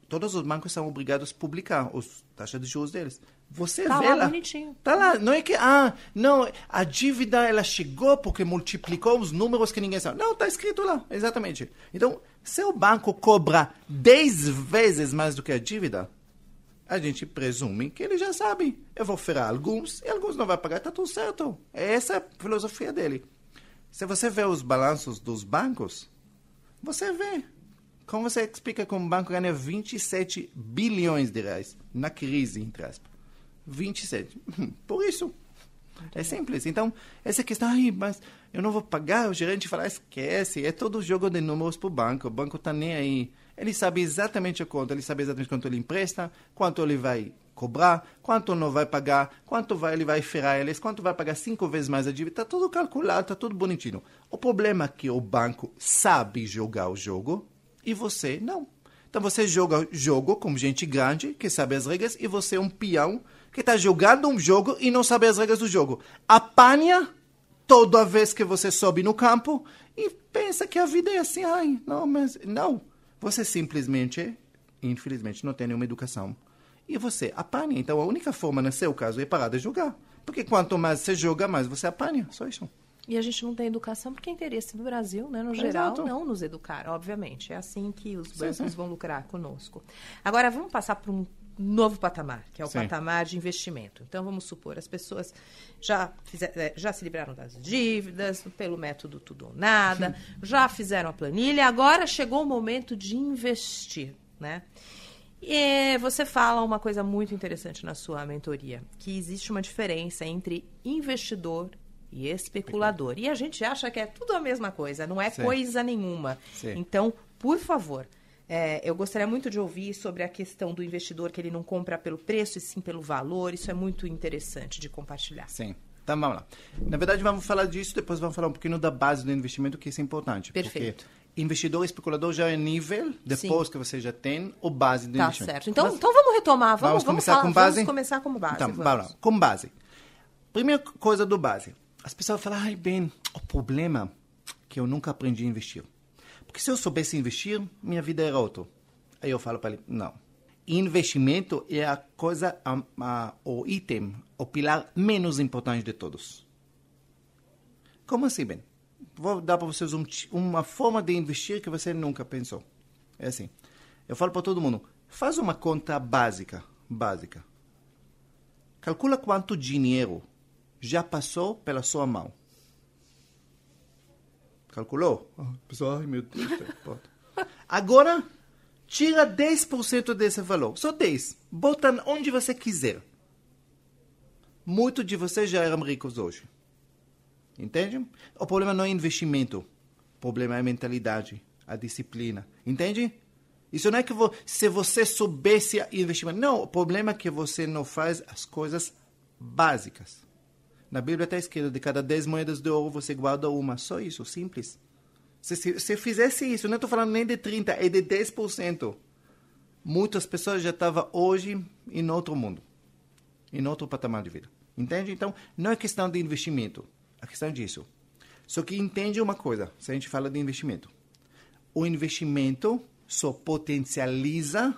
todos os bancos são obrigados a publicar as taxas de juros deles. Você tá vê lá. lá bonitinho. Tá lá. Não é que, ah, não, a dívida ela chegou porque multiplicou os números que ninguém sabe. Não, tá escrito lá, exatamente. Então, se o banco cobra 10 vezes mais do que a dívida, a gente presume que ele já sabe. Eu vou ferrar alguns e alguns não vai pagar, está tudo certo. É essa a filosofia dele. Se você vê os balanços dos bancos, você vê. Como você explica como um banco ganha 27 bilhões de reais na crise, entre aspas? 27. Por isso. É simples. Então, essa questão, ai, mas eu não vou pagar, o gerente fala, esquece, é todo jogo de números para o banco, o banco está nem aí. Ele sabe exatamente a conta, ele sabe exatamente quanto ele empresta, quanto ele vai cobrar, quanto não vai pagar, quanto vai, ele vai ferrar eles, quanto vai pagar cinco vezes mais a dívida. Está tudo calculado, está tudo bonitinho. O problema é que o banco sabe jogar o jogo e você não. Então você joga jogo como gente grande que sabe as regras e você é um peão que está jogando um jogo e não sabe as regras do jogo. Apanha toda vez que você sobe no campo e pensa que a vida é assim. Ai, não, mas não. Você simplesmente, infelizmente, não tem nenhuma educação. E você apanha. Então, a única forma, no seu caso, é parar de jogar. Porque quanto mais você joga, mais você apanha. Só isso. E a gente não tem educação porque é interesse do Brasil, né, no geral, Exato. não nos educar, obviamente. É assim que os Sim, bancos sim. vão lucrar conosco. Agora, vamos passar para um novo patamar, que é o Sim. patamar de investimento. Então, vamos supor, as pessoas já, fizer- eh, já se livraram das dívidas, pelo método tudo ou nada, já fizeram a planilha, agora chegou o momento de investir, né? E você fala uma coisa muito interessante na sua mentoria, que existe uma diferença entre investidor e especulador. E a gente acha que é tudo a mesma coisa, não é Sim. coisa nenhuma. Sim. Então, por favor, é, eu gostaria muito de ouvir sobre a questão do investidor que ele não compra pelo preço e sim pelo valor. Isso é muito interessante de compartilhar. Sim. Então vamos lá. Na verdade, vamos falar disso, depois vamos falar um pouquinho da base do investimento, que isso é importante. Perfeito. Investidor e especulador já é nível, depois Sim. que você já tem, o base do Tá investimento. certo. Então, Mas então vamos retomar. Vamos, vamos vamos começar falar- com base? Vamos começar como base. Então, vamos. vamos lá. Com base. Primeira coisa do base. As pessoas falam, ai, bem, o problema é que eu nunca aprendi a investir. Porque se eu soubesse investir, minha vida era outra. Aí eu falo para ele, não. Investimento é a coisa, a, a, o item, o pilar menos importante de todos. Como assim, Ben? Vou dar para vocês um uma forma de investir que você nunca pensou. É assim. Eu falo para todo mundo, faz uma conta básica, básica. Calcula quanto dinheiro já passou pela sua mão. Calculou? Ah, Pessoal, ai meu Deus. pronto. Agora, tira 10% desse valor. Só 10. Bota onde você quiser. Muitos de vocês já eram ricos hoje. Entende? O problema não é investimento. O problema é a mentalidade, a disciplina. Entende? Isso não é que vo se você soubesse investimento. Não, o problema é que você não faz as coisas básicas. Na Bíblia está escrito, de cada 10 moedas de ouro você guarda uma. Só isso, simples. Se, se, se fizesse isso, não estou falando nem de 30%, é de 10%. Muitas pessoas já estavam hoje em outro mundo em outro patamar de vida. Entende? Então, não é questão de investimento. A questão é disso. Só que entende uma coisa, se a gente fala de investimento. O investimento só potencializa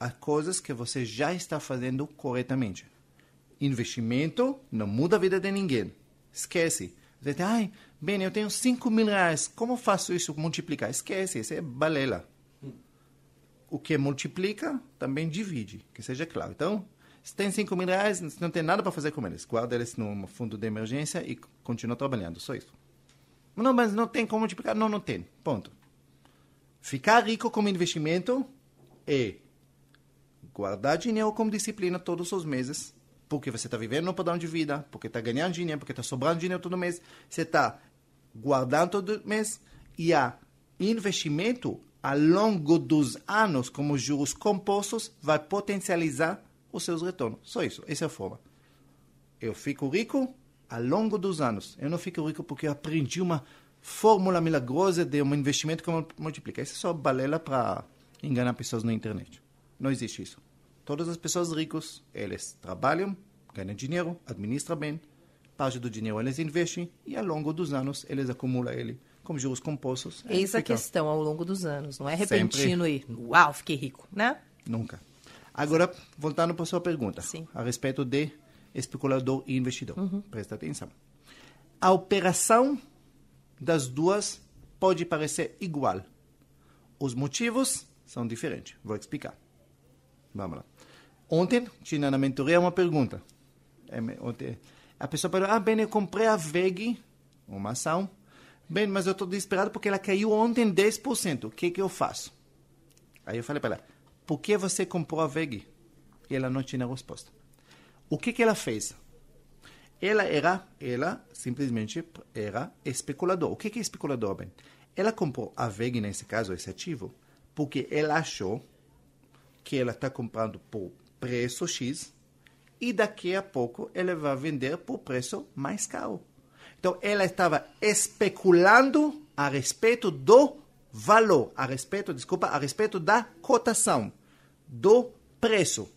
as coisas que você já está fazendo corretamente. Investimento não muda a vida de ninguém. Esquece. Você diz, ai, bem, eu tenho 5 mil reais, como faço isso multiplicar? Esquece, isso é balela o que multiplica também divide, que seja claro. Então, se tem 5 mil reais, não tem nada para fazer com eles. Guarda eles no fundo de emergência e continua trabalhando, só isso. Não, mas não tem como multiplicar? Não, não tem. Ponto. Ficar rico como investimento é guardar dinheiro como disciplina todos os meses, porque você está vivendo no padrão de vida, porque está ganhando dinheiro, porque está sobrando dinheiro todo mês, você está guardando todo mês e a investimento ao longo dos anos, como juros compostos, vai potencializar os seus retornos. Só isso, essa é a forma. Eu fico rico ao longo dos anos. Eu não fico rico porque eu aprendi uma fórmula milagrosa de um investimento que multiplica. Isso é só balela para enganar pessoas na internet. Não existe isso. Todas as pessoas ricas, eles trabalham, ganham dinheiro, administram bem, parte do dinheiro eles investem e ao longo dos anos eles acumulam ele com juros compostos. Eis a questão ao longo dos anos. Não é Sempre. repentino e uau, fiquei rico, né? Nunca. Agora, voltando para a sua pergunta, Sim. a respeito de especulador e investidor. Presta atenção. A operação das duas pode parecer igual. Os motivos são diferentes. Vou explicar. Vamos lá. Ontem tinha na mentoria uma pergunta. É, a pessoa perguntou, ah, bem, eu comprei a VEG, uma ação. Bem, mas eu estou desesperado porque ela caiu ontem 10%. O que, que eu faço? Aí eu falei para ela, por que você comprou a VEG? E ela não tinha resposta. O que, que ela fez? Ela era, ela simplesmente era especulador. O que, que é especulador, Ben? Ela comprou a VEG, nesse caso, esse ativo, porque ela achou que ela está comprando por preço X e daqui a pouco ela vai vender por preço mais caro. Então ela estava especulando a respeito do valor, a respeito, desculpa, a respeito da cotação, do preço.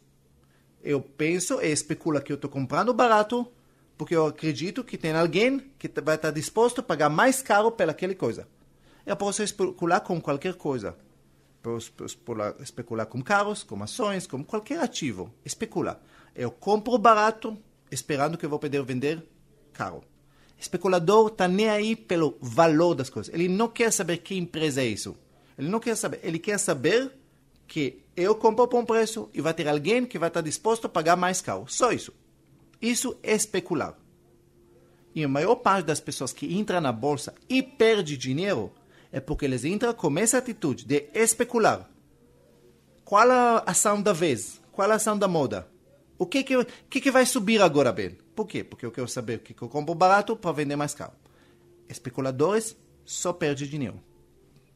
Eu penso e especulo que eu estou comprando barato porque eu acredito que tem alguém que vai estar disposto a pagar mais caro pela aquela coisa. Eu posso especular com qualquer coisa. Especular, especular com carros, com ações, com qualquer ativo. Especula. Eu compro barato, esperando que eu vou poder vender caro. Especulador está nem aí pelo valor das coisas. Ele não quer saber que empresa é isso. Ele não quer saber. Ele quer saber que eu compro por um preço e vai ter alguém que vai estar disposto a pagar mais caro. Só isso. Isso é especular. E a maior parte das pessoas que entram na bolsa e perde dinheiro é porque eles entram com essa atitude de especular. Qual a ação da vez? Qual a ação da moda? O que que, que, que vai subir agora, bem? Por quê? Porque eu quero saber o que, que eu compro barato para vender mais caro. Especuladores só perdem dinheiro.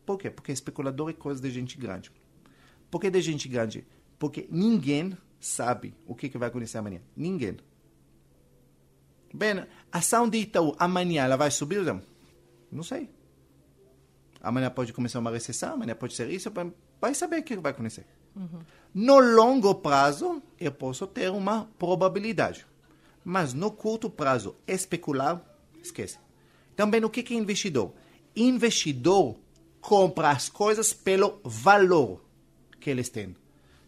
Por quê? Porque especulador é coisa de gente grande. Por que de gente grande? Porque ninguém sabe o que, que vai acontecer amanhã. Ninguém. Bem, a ação de Itaú amanhã ela vai subir? Não sei. Amanhã pode começar uma recessão, amanhã pode ser isso, vai saber o que vai acontecer. Uhum. No longo prazo, eu posso ter uma probabilidade. Mas no curto prazo, especular, esquece. Também o que é investidor? Investidor compra as coisas pelo valor que eles têm.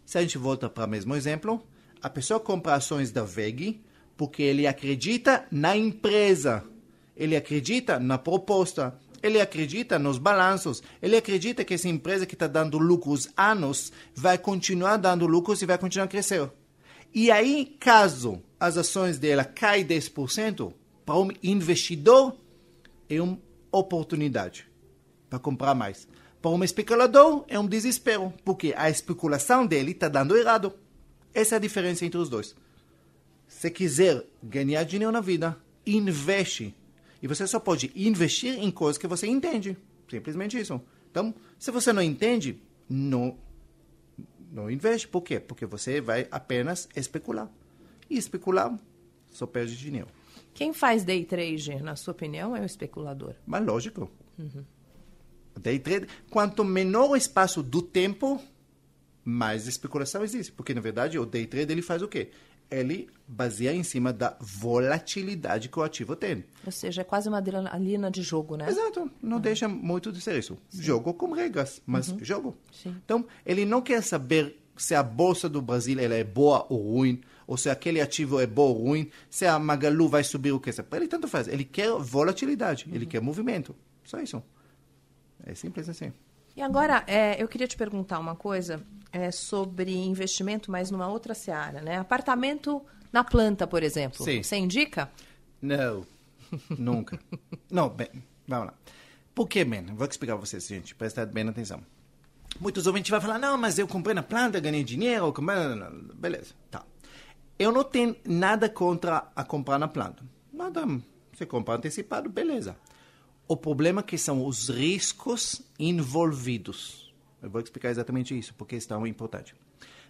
Se a gente volta para o mesmo exemplo, a pessoa compra ações da VEG porque ele acredita na empresa, ele acredita na proposta, ele acredita nos balanços, ele acredita que essa empresa que está dando lucros anos vai continuar dando lucros e vai continuar a crescer. E aí, caso as ações dela caem 10%, para um investidor é uma oportunidade para comprar mais. Para um especulador é um desespero, porque a especulação dele está dando errado. Essa é a diferença entre os dois. Se quiser ganhar dinheiro na vida, investe e você só pode investir em coisas que você entende. Simplesmente isso. Então, se você não entende, não, não investe. Por quê? Porque você vai apenas especular. E especular só perde dinheiro. Quem faz day trade, na sua opinião, é o especulador? Mas lógico. Uhum. Day trade, quanto menor o espaço do tempo, mais especulação existe. Porque, na verdade, o day trade ele faz o quê? Ele baseia em cima da volatilidade que o ativo tem. Ou seja, é quase uma adrenalina de jogo, né? Exato. Não uhum. deixa muito de ser isso. Sim. Jogo com regras, mas uhum. jogo. Sim. Então, ele não quer saber se a Bolsa do Brasil ela é boa ou ruim, ou se aquele ativo é bom ou ruim, se a Magalu vai subir ou o que seja. Ele tanto faz. Ele quer volatilidade, uhum. ele quer movimento. Só isso. É simples assim. E agora, é, eu queria te perguntar uma coisa é, sobre investimento, mas numa outra seara, né? Apartamento na planta, por exemplo. Sim. Você indica? Não, nunca. Não, bem, vamos lá. Por que, bem? Vou explicar para vocês, gente. Prestar bem atenção. Muitos ouvintes vão falar, não, mas eu comprei na planta, ganhei dinheiro, beleza, tá. Eu não tenho nada contra a comprar na planta. Nada, você compra antecipado, beleza. O problema é que são os riscos envolvidos. Eu vou explicar exatamente isso, porque é tão importante.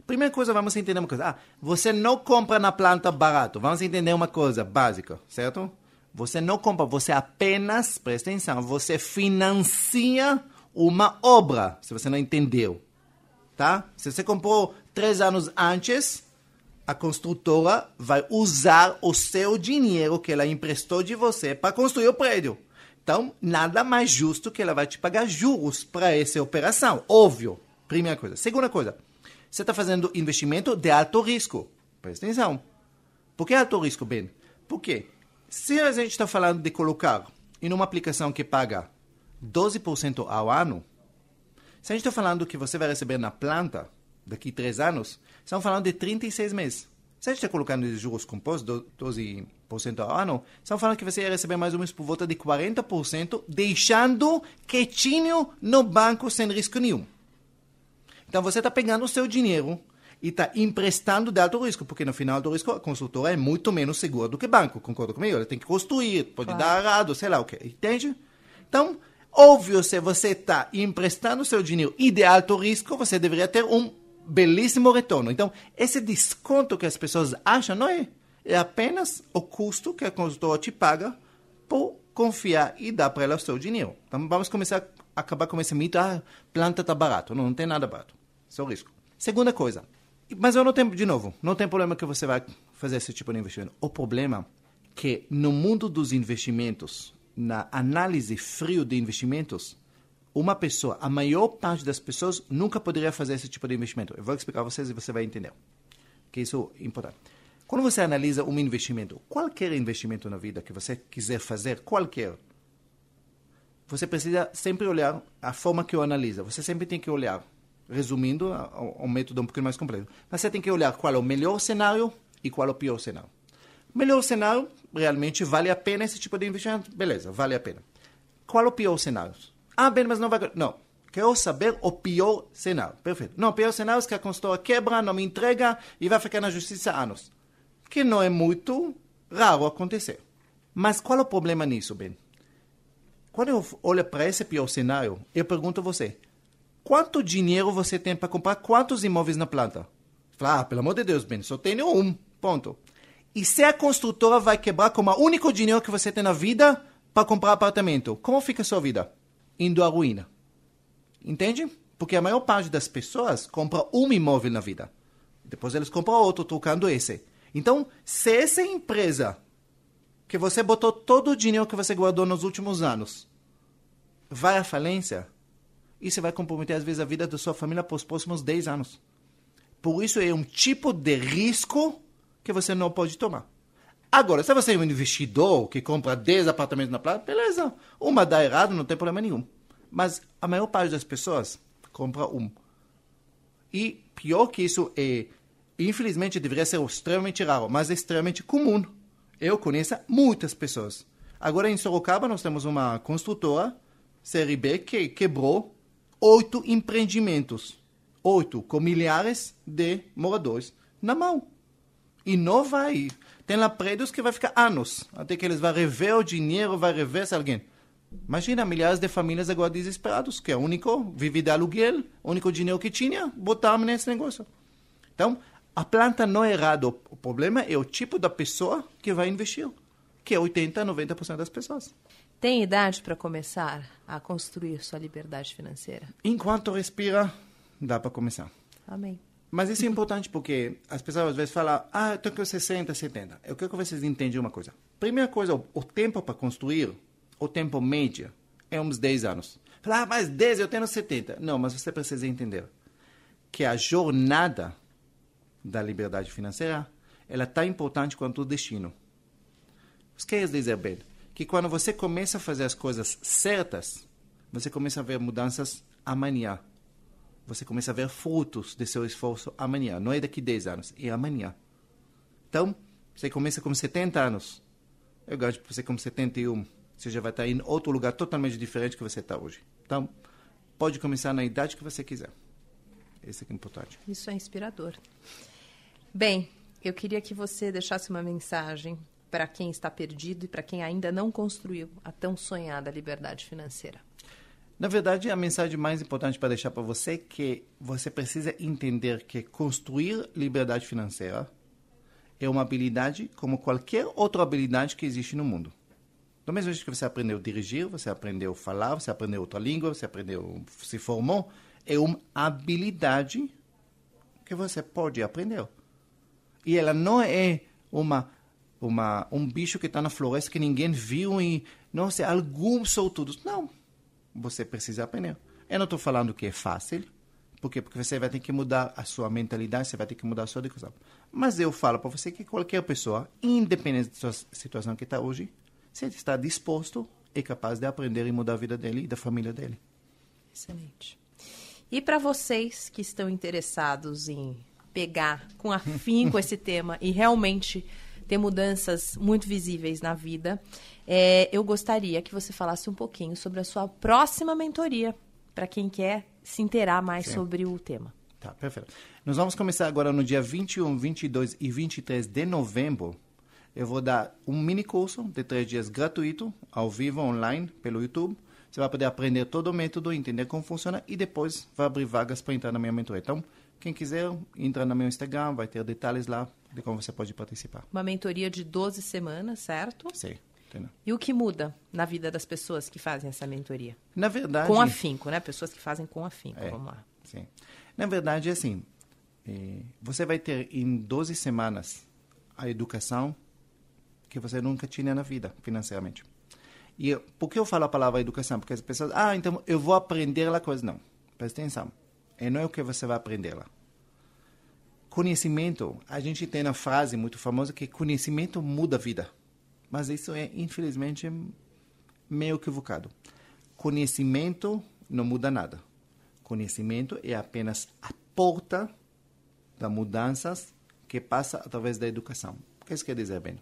Primeira coisa, vamos entender uma coisa. Ah, você não compra na planta barato. Vamos entender uma coisa básica, certo? Você não compra, você apenas, presta atenção, você financia uma obra, se você não entendeu. Tá? Se você comprou três anos antes, a construtora vai usar o seu dinheiro que ela emprestou de você para construir o prédio. Então, nada mais justo que ela vai te pagar juros para essa operação. Óbvio. Primeira coisa. Segunda coisa. Você está fazendo investimento de alto risco. Presta atenção. Por que alto risco, Ben? Por quê? Se a gente está falando de colocar em uma aplicação que paga 12% ao ano, se a gente está falando que você vai receber na planta daqui a três anos, estamos falando de 36 meses. Se a gente está colocando juros compostos, 12% ao ano, estamos falando que você ia receber mais ou menos por volta de 40%, deixando quietinho no banco sem risco nenhum. Então você está pegando o seu dinheiro e está emprestando de alto risco, porque no final do risco a consultora é muito menos segura do que banco, concorda comigo? Ela tem que construir, pode claro. dar errado, sei lá o que, entende? Então, óbvio, se você está emprestando o seu dinheiro e de alto risco, você deveria ter um belíssimo retorno. Então, esse desconto que as pessoas acham não é. É apenas o custo que a consultora te paga por confiar e dar para ela o seu dinheiro. Então, vamos começar a acabar com esse mito, ah, planta está barato. Não, não tem nada barato. Só risco. Segunda coisa, mas eu não tenho, de novo, não tem problema que você vai fazer esse tipo de investimento. O problema é que no mundo dos investimentos, na análise frio de investimentos, uma pessoa, a maior parte das pessoas nunca poderia fazer esse tipo de investimento. Eu vou explicar a vocês e você vai entender. Que isso é importante. Quando você analisa um investimento, qualquer investimento na vida que você quiser fazer, qualquer, você precisa sempre olhar a forma que eu analiso. Você sempre tem que olhar, resumindo, um método um pouquinho mais completo. Mas você tem que olhar qual é o melhor cenário e qual é o pior cenário. Melhor cenário, realmente vale a pena esse tipo de investimento? Beleza, vale a pena. Qual é o pior cenário? Ah, bem, mas não vai. Não. Quero saber o pior cenário. Perfeito. Não, o pior cenário é que a consultora quebra, não me entrega e vai ficar na justiça anos que não é muito raro acontecer. Mas qual é o problema nisso, Ben? Quando eu olho para esse pior cenário, eu pergunto a você: quanto dinheiro você tem para comprar quantos imóveis na planta? Fala, ah, pelo amor de Deus, Ben, só tenho um. Ponto. E se a construtora vai quebrar com o único dinheiro que você tem na vida para comprar apartamento, como fica a sua vida? Indo à ruína. Entende? Porque a maior parte das pessoas compra um imóvel na vida. Depois eles compram outro, trocando esse. Então, se essa empresa que você botou todo o dinheiro que você guardou nos últimos anos vai à falência, isso vai comprometer, às vezes, a vida da sua família para os próximos 10 anos. Por isso, é um tipo de risco que você não pode tomar. Agora, se você é um investidor que compra 10 apartamentos na praia, beleza. Uma dá errado, não tem problema nenhum. Mas a maior parte das pessoas compra um. E pior que isso é Infelizmente, deveria ser extremamente raro, mas é extremamente comum. Eu conheço muitas pessoas. Agora, em Sorocaba, nós temos uma construtora, CRB, que quebrou oito empreendimentos. Oito, com milhares de moradores na mão. E não vai. Tem lá prédios que vai ficar anos, até que eles vão rever o dinheiro, vai rever se alguém. Imagina milhares de famílias agora desesperados, que é o único, vive de aluguel, o único dinheiro que tinha, botaram nesse negócio. Então, a planta não é errada. O problema é o tipo da pessoa que vai investir, que é 80, 90% das pessoas. Tem idade para começar a construir sua liberdade financeira? Enquanto respira, dá para começar. Amém. Mas isso é importante porque as pessoas às vezes falam, ah, eu tenho que 60, 70. Eu quero que vocês entendam uma coisa. Primeira coisa, o, tempo para construir, o tempo médio, é uns 10 anos. Fala, ah, mas 10 eu tenho 70. Não, mas você precisa entender que a jornada da liberdade financeira, ela é tão importante quanto o destino. O que quer dizer, bem? Que quando você começa a fazer as coisas certas, você começa a ver mudanças amanhã. Você começa a ver frutos de seu esforço amanhã. Não é daqui a 10 anos, é amanhã. Então, você começa com 70 anos. Eu gosto que você com 71. Você já vai estar em outro lugar totalmente diferente que você está hoje. Então, pode começar na idade que você quiser. Esse é importante. Isso é inspirador. Bem, eu queria que você deixasse uma mensagem para quem está perdido e para quem ainda não construiu a tão sonhada liberdade financeira. Na verdade, a mensagem mais importante para deixar para você é que você precisa entender que construir liberdade financeira é uma habilidade como qualquer outra habilidade que existe no mundo. Do mesmo jeito que você aprendeu a dirigir, você aprendeu a falar, você aprendeu outra língua, você aprendeu, se formou, é uma habilidade que você pode aprender. E ela não é uma, uma, um bicho que está na floresta que ninguém viu e, nossa, alguns sortudos. Não. Você precisa aprender. Eu não estou falando que é fácil, porque, porque você vai ter que mudar a sua mentalidade, você vai ter que mudar a sua educação. Mas eu falo para você que qualquer pessoa, independente da sua situação que está hoje, se ele está disposto, é capaz de aprender e mudar a vida dele e da família dele. Excelente. E para vocês que estão interessados em pegar com afinco esse tema e realmente ter mudanças muito visíveis na vida, é, eu gostaria que você falasse um pouquinho sobre a sua próxima mentoria, para quem quer se inteirar mais Sim. sobre o tema. Tá, perfeito. Nós vamos começar agora no dia 21, 22 e 23 de novembro. Eu vou dar um mini curso de três dias gratuito, ao vivo, online, pelo YouTube. Você vai poder aprender todo o método, entender como funciona e depois vai abrir vagas para entrar na minha mentoria. Então, quem quiser, entra no meu Instagram, vai ter detalhes lá de como você pode participar. Uma mentoria de 12 semanas, certo? Sim. Entendeu? E o que muda na vida das pessoas que fazem essa mentoria? Na verdade... Com afinco, né? Pessoas que fazem com afinco, é, vamos lá. Sim. Na verdade, é assim, é, você vai ter em 12 semanas a educação que você nunca tinha na vida, financeiramente. E por que eu falo a palavra educação? Porque as pessoas, ah, então eu vou aprender lá coisa. Não, presta atenção. E não é o que você vai aprender lá. conhecimento, a gente tem uma frase muito famosa que conhecimento muda a vida. Mas isso é, infelizmente, meio equivocado. Conhecimento não muda nada. Conhecimento é apenas a porta das mudanças que passa através da educação. O que isso quer dizer, bem?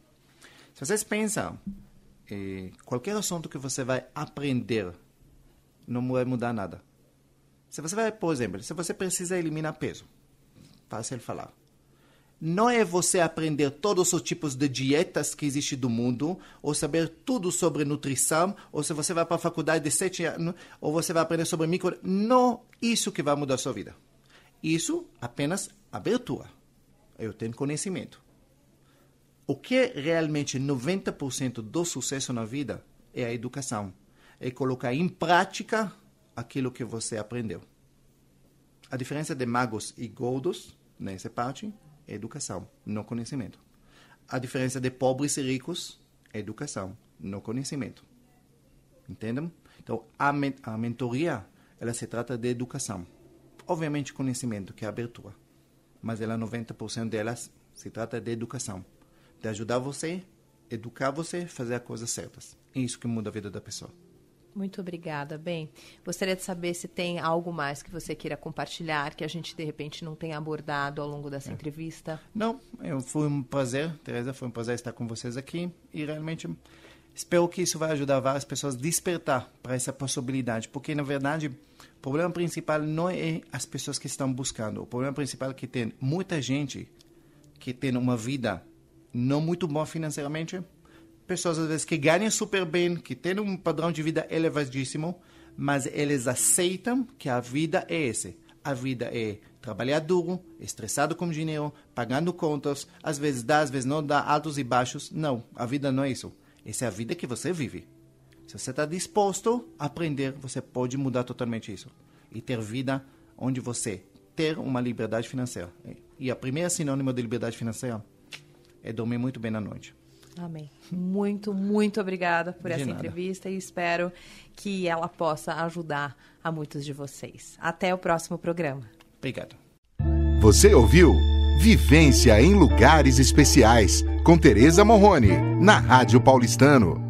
Se vocês pensam, eh, qualquer assunto que você vai aprender não vai mudar nada. Se você vai, por exemplo, se você precisa eliminar peso, fácil falar. Não é você aprender todos os tipos de dietas que existem do mundo, ou saber tudo sobre nutrição, ou se você vai para a faculdade de sete anos, ou você vai aprender sobre micro. Não isso que vai mudar a sua vida. Isso apenas abertura. Eu tenho conhecimento. O que é realmente 90% do sucesso na vida é a educação. É colocar em prática aquilo que você aprendeu. A diferença de magos e gordos, nessa parte, é educação, não conhecimento. A diferença de pobres e ricos é educação, não conhecimento. Entendem? Então, a, men a mentoria, ela se trata de educação. Obviamente, conhecimento, que é abertura. Mas ela, 90% delas, se trata de educação. De ajudar você, educar você, fazer as coisas certas. É isso que muda a vida da pessoa. Muito obrigada. Bem, gostaria de saber se tem algo mais que você queira compartilhar, que a gente de repente não tenha abordado ao longo dessa é. entrevista. Não, eu, foi um prazer, Teresa, foi um prazer estar com vocês aqui e realmente espero que isso vai ajudar várias pessoas a despertar para essa possibilidade, porque na verdade o problema principal não é as pessoas que estão buscando, o problema principal é que tem muita gente que tem uma vida não muito boa financeiramente pessoas às vezes que ganham super bem, que têm um padrão de vida elevadíssimo, mas eles aceitam que a vida é esse. A vida é trabalhar duro, estressado com dinheiro, pagando contas, às vezes dá, às vezes não dá, altos e baixos. Não, a vida não é isso. Essa é a vida que você vive. Se você está disposto a aprender, você pode mudar totalmente isso. E ter vida onde você ter uma liberdade financeira. E a primeira sinônimo de liberdade financeira é dormir muito bem na noite. Amém. Muito, muito obrigada por de essa nada. entrevista e espero que ela possa ajudar a muitos de vocês. Até o próximo programa. Obrigado. Você ouviu Vivência em Lugares Especiais com Tereza Morrone, na Rádio Paulistano.